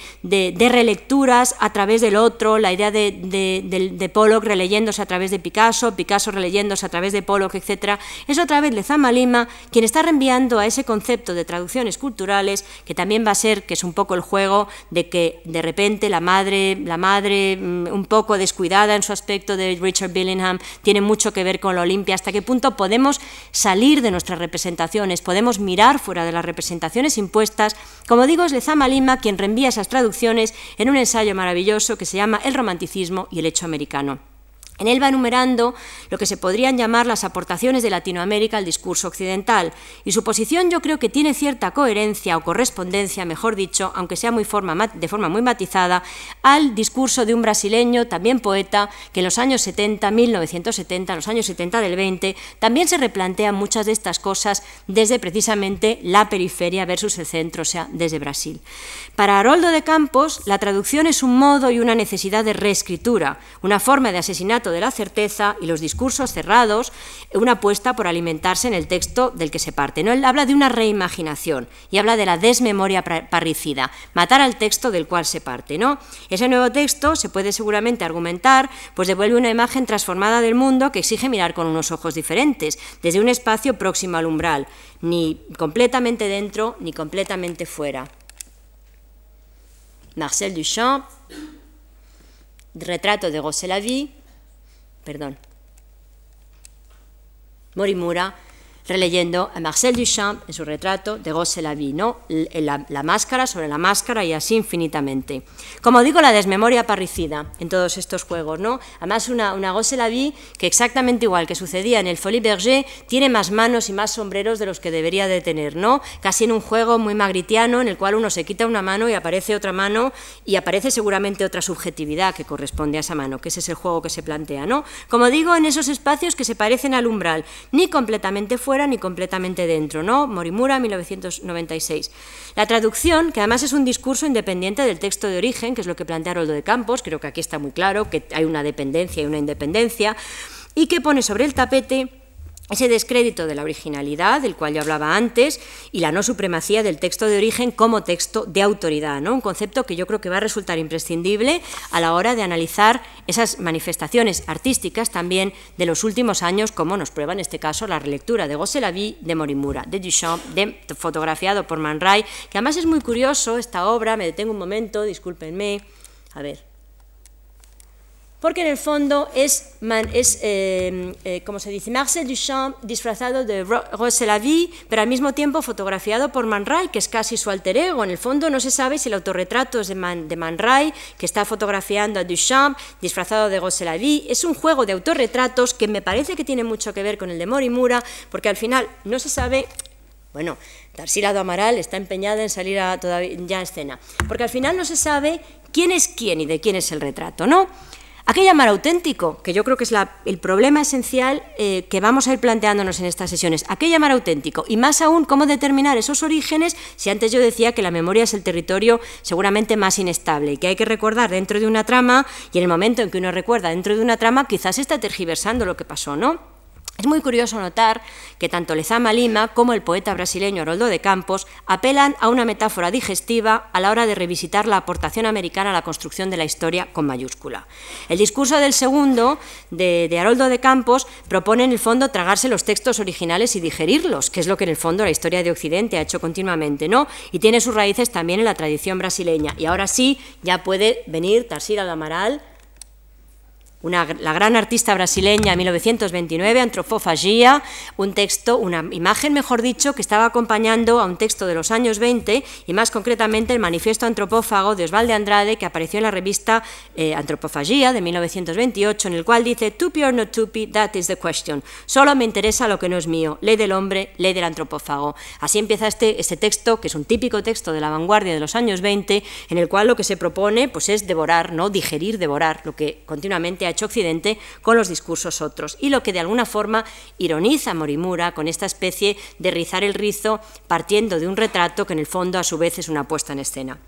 relecturas a través del otro, la idea de, Pollock releyéndose a través de Picasso, Picasso releyéndose a través de Pollock, etc. Es otra vez Lezama Lima quien está reenviando a ese concepto de traducciones culturales, que también va a ser, que es un poco el juego de que de repente la madre, la madre mm, un poco descuidada en su aspecto de Richard Billingham, tiene mucho que ver con la Olimpia, hasta qué punto podemos salir de nuestras representaciones, podemos mirar fuera de las representaciones impuestas. Como digo, es Lezama Lima quien reenvía esas traducciones en un ensayo maravilloso que se llama El romanticismo y el hecho americano. En él va enumerando lo que se podrían llamar las aportaciones de Latinoamérica al discurso occidental, y su posición yo creo que tiene cierta coherencia o correspondencia, mejor dicho, aunque sea muy de forma muy matizada, al discurso de un brasileño, también poeta, que en los años 70, 1970, en los años 70 del 20, también se replantean muchas de estas cosas desde precisamente la periferia versus el centro, o sea, desde Brasil. Para Haroldo de Campos, la traducción es un modo y una necesidad de reescritura, una forma de asesinato de la certeza y los discursos cerrados, una apuesta por alimentarse en el texto del que se parte. ¿no? Él habla de una reimaginación y habla de la desmemoria parricida, matar al texto del cual se parte. ¿no? Ese nuevo texto se puede seguramente argumentar, pues devuelve una imagen transformada del mundo que exige mirar con unos ojos diferentes, desde un espacio próximo al umbral, ni completamente dentro ni completamente fuera. Marcel Duchamp, retrato de Vie, perdón, Morimura, releyendo a Marcel Duchamp en su retrato de Gosse la vie, ¿no? la, máscara sobre la máscara y así infinitamente. Como digo, la desmemoria parricida en todos estos juegos. ¿no? Además, una, una Gosse la que exactamente igual que sucedía en el Folie Berger, tiene más manos y más sombreros de los que debería de tener, ¿no? casi en un juego muy magritiano en el cual uno se quita una mano y aparece otra mano y aparece seguramente otra subjetividad que corresponde a esa mano, que ese es el juego que se plantea. ¿no? Como digo, en esos espacios que se parecen al umbral, ni completamente fuera, ni completamente dentro, ¿no? Morimura, 1996. La traducción, que además es un discurso independiente del texto de origen, que es lo que plantea Roldo de Campos, creo que aquí está muy claro que hay una dependencia y una independencia, y que pone sobre el tapete ese descrédito de la originalidad, del cual yo hablaba antes, y la no supremacía del texto de origen como texto de autoridad, ¿no? un concepto que yo creo que va a resultar imprescindible a la hora de analizar esas manifestaciones artísticas también de los últimos años, como nos prueba en este caso la relectura de Goselaví de Morimura, de Duchamp, de, fotografiado por Man Ray, que además es muy curioso esta obra, me detengo un momento, discúlpenme, a ver, porque en el fondo es, es eh, eh, como se dice, Marcel Duchamp disfrazado de Rose Lavie, pero al mismo tiempo fotografiado por Man Ray, que es casi su alter ego. En el fondo no se sabe si el autorretrato es de Man, de Man Ray, que está fotografiando a Duchamp disfrazado de Rose Lavie. Es un juego de autorretratos que me parece que tiene mucho que ver con el de Morimura, porque al final no se sabe bueno, Tarsila do Amaral está empeñada en salir a todavía, ya a escena, porque al final no se sabe quién es quién y de quién es el retrato, ¿no? ¿A qué llamar auténtico? Que yo creo que es el problema esencial eh, que vamos a ir planteándonos en estas sesiones. ¿A qué llamar auténtico? Y más aún, ¿cómo determinar esos orígenes si antes yo decía que la memoria es el territorio seguramente más inestable y que hay que recordar dentro de una trama y en el momento en que uno recuerda dentro de una trama quizás está tergiversando lo que pasó, ¿no? Es muy curioso notar que tanto Lezama Lima como el poeta brasileño Haroldo de Campos apelan a una metáfora digestiva a la hora de revisitar la aportación americana a la construcción de la historia con mayúscula. El discurso del segundo, de, de Haroldo de Campos, propone en el fondo tragarse los textos originales y digerirlos, que es lo que en el fondo la historia de Occidente ha hecho continuamente, ¿no? Y tiene sus raíces también en la tradición brasileña. Y ahora sí, ya puede venir Tarsila de Amaral la gran artista brasileña 1929, Antropofagia, un texto, una imagen, mejor dicho, que estaba acompañando a un texto de los años 20 y más concretamente el manifiesto antropófago de Osvaldo Andrade que apareció en la revista eh, Antropofagia de 1928, en el cual dice Tupi or not tupi, that is the question. Solo me interesa lo que no es mío, ley del hombre, ley del antropófago. Así empieza este, este texto, que es un típico texto de la vanguardia de los años 20, en el cual lo que se propone pues, es devorar, no digerir, devorar, lo que continuamente ha hecho Occidente con los discursos otros, y lo que de alguna forma ironiza Morimura con esta especie de rizar el rizo partiendo de un retrato que en el fondo a su vez es una puesta en escena.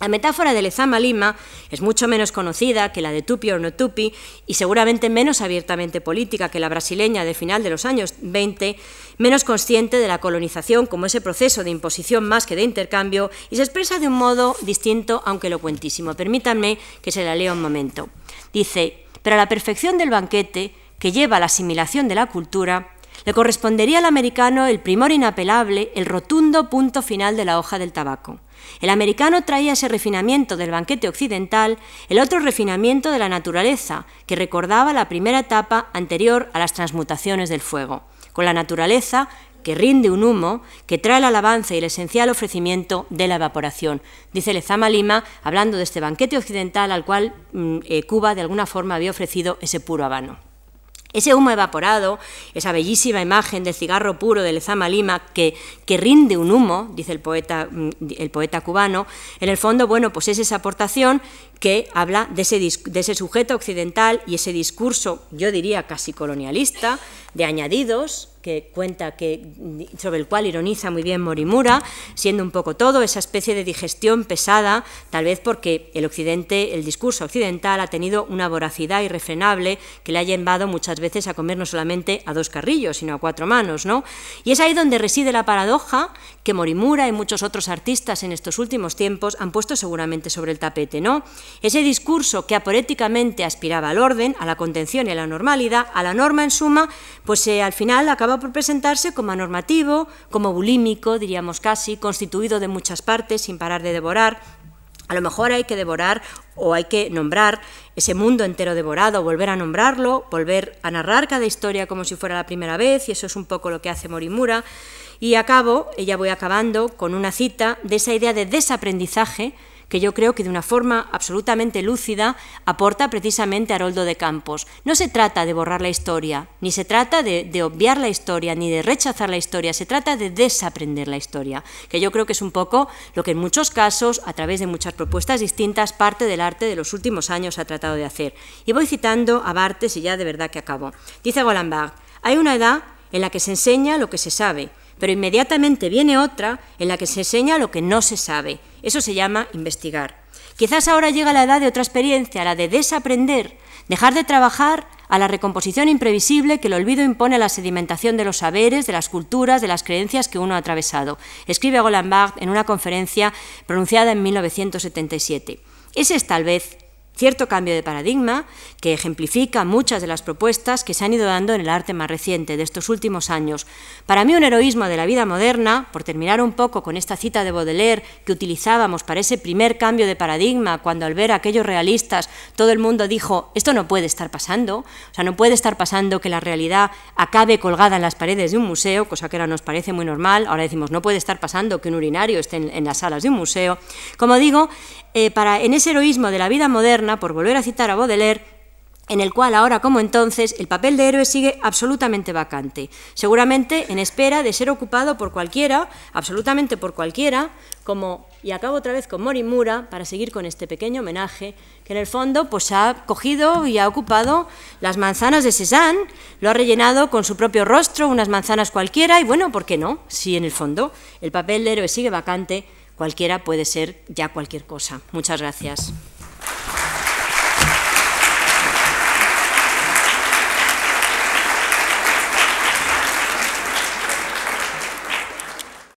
La metáfora de Lezama Lima es mucho menos conocida que la de Tupi o no Tupi y seguramente menos abiertamente política que la brasileña de final de los años 20, menos consciente de la colonización como ese proceso de imposición más que de intercambio y se expresa de un modo distinto aunque elocuentísimo. Permítanme que se la lea un momento. Dice, pero a la perfección del banquete, que lleva a la asimilación de la cultura, Le correspondería al americano el primor inapelable, el rotundo punto final de la hoja del tabaco. El americano traía ese refinamiento del banquete occidental, el otro refinamiento de la naturaleza, que recordaba la primera etapa anterior a las transmutaciones del fuego. Con la naturaleza que rinde un humo, que trae la alabanza y el esencial ofrecimiento de la evaporación. Dice Lezama Lima, hablando de este banquete occidental al cual mm, eh, Cuba de alguna forma había ofrecido ese puro habano. Ese humo evaporado, esa bellísima imagen del cigarro puro de Lezama Lima que, que rinde un humo, dice el poeta, mm, el poeta, cubano, en el fondo, bueno, pues es esa aportación que habla de ese, de ese sujeto occidental y ese discurso, yo diría casi colonialista, de añadidos, que cuenta que, sobre el cual ironiza muy bien Morimura, siendo un poco todo esa especie de digestión pesada, tal vez porque el occidente, el discurso occidental ha tenido una voracidad irrefrenable que le ha llevado muchas veces a comer no solamente a dos carrillos, sino a cuatro manos, ¿no? Y es ahí donde reside la paradoja que Morimura y muchos otros artistas en estos últimos tiempos han puesto seguramente sobre el tapete, ¿no? Ese discurso que aporéticamente aspiraba al orden, a la contención y a la normalidad, a la norma en suma, pues eh, al final acaba por presentarse como anormativo, como bulímico, diríamos casi, constituido de muchas partes sin parar de devorar. A lo mejor hay que devorar o hay que nombrar ese mundo entero devorado, volver a nombrarlo, volver a narrar cada historia como si fuera la primera vez, y eso es un poco lo que hace Morimura. Y acabo, ya voy acabando, con una cita de esa idea de desaprendizaje que yo creo que de una forma absolutamente lúcida aporta precisamente Haroldo de Campos. No se trata de borrar la historia, ni se trata de, obviar la historia, ni de rechazar la historia, se trata de desaprender la historia, que yo creo que es un poco lo que en muchos casos, a través de muchas propuestas distintas, parte del arte de los últimos años ha tratado de hacer. Y voy citando a Bartes y ya de verdad que acabo. Dice Golambard, hay una edad en la que se enseña lo que se sabe, pero inmediatamente viene otra en la que se enseña lo que no se sabe. Eso se llama investigar. Quizás ahora llega la edad de otra experiencia, la de desaprender, dejar de trabajar a la recomposición imprevisible que el olvido impone a la sedimentación de los saberes, de las culturas, de las creencias que uno ha atravesado. Escribe Golambard en una conferencia pronunciada en 1977. Ese es tal vez cierto cambio de paradigma que ejemplifica muchas de las propuestas que se han ido dando en el arte más reciente de estos últimos años. Para mí un heroísmo de la vida moderna, por terminar un poco con esta cita de Baudelaire que utilizábamos para ese primer cambio de paradigma, cuando al ver a aquellos realistas todo el mundo dijo, esto no puede estar pasando, o sea, no puede estar pasando que la realidad acabe colgada en las paredes de un museo, cosa que ahora nos parece muy normal, ahora decimos, no puede estar pasando que un urinario esté en, en las salas de un museo. Como digo, eh, para, en ese heroísmo de la vida moderna, por volver a citar a Baudelaire, en el cual ahora como entonces el papel de héroe sigue absolutamente vacante, seguramente en espera de ser ocupado por cualquiera, absolutamente por cualquiera, como, y acabo otra vez con Morimura, para seguir con este pequeño homenaje, que en el fondo pues ha cogido y ha ocupado las manzanas de Cézanne, lo ha rellenado con su propio rostro, unas manzanas cualquiera, y bueno, ¿por qué no? Si en el fondo el papel de héroe sigue vacante, Cualquiera puede ser ya cualquier cosa. Muchas gracias.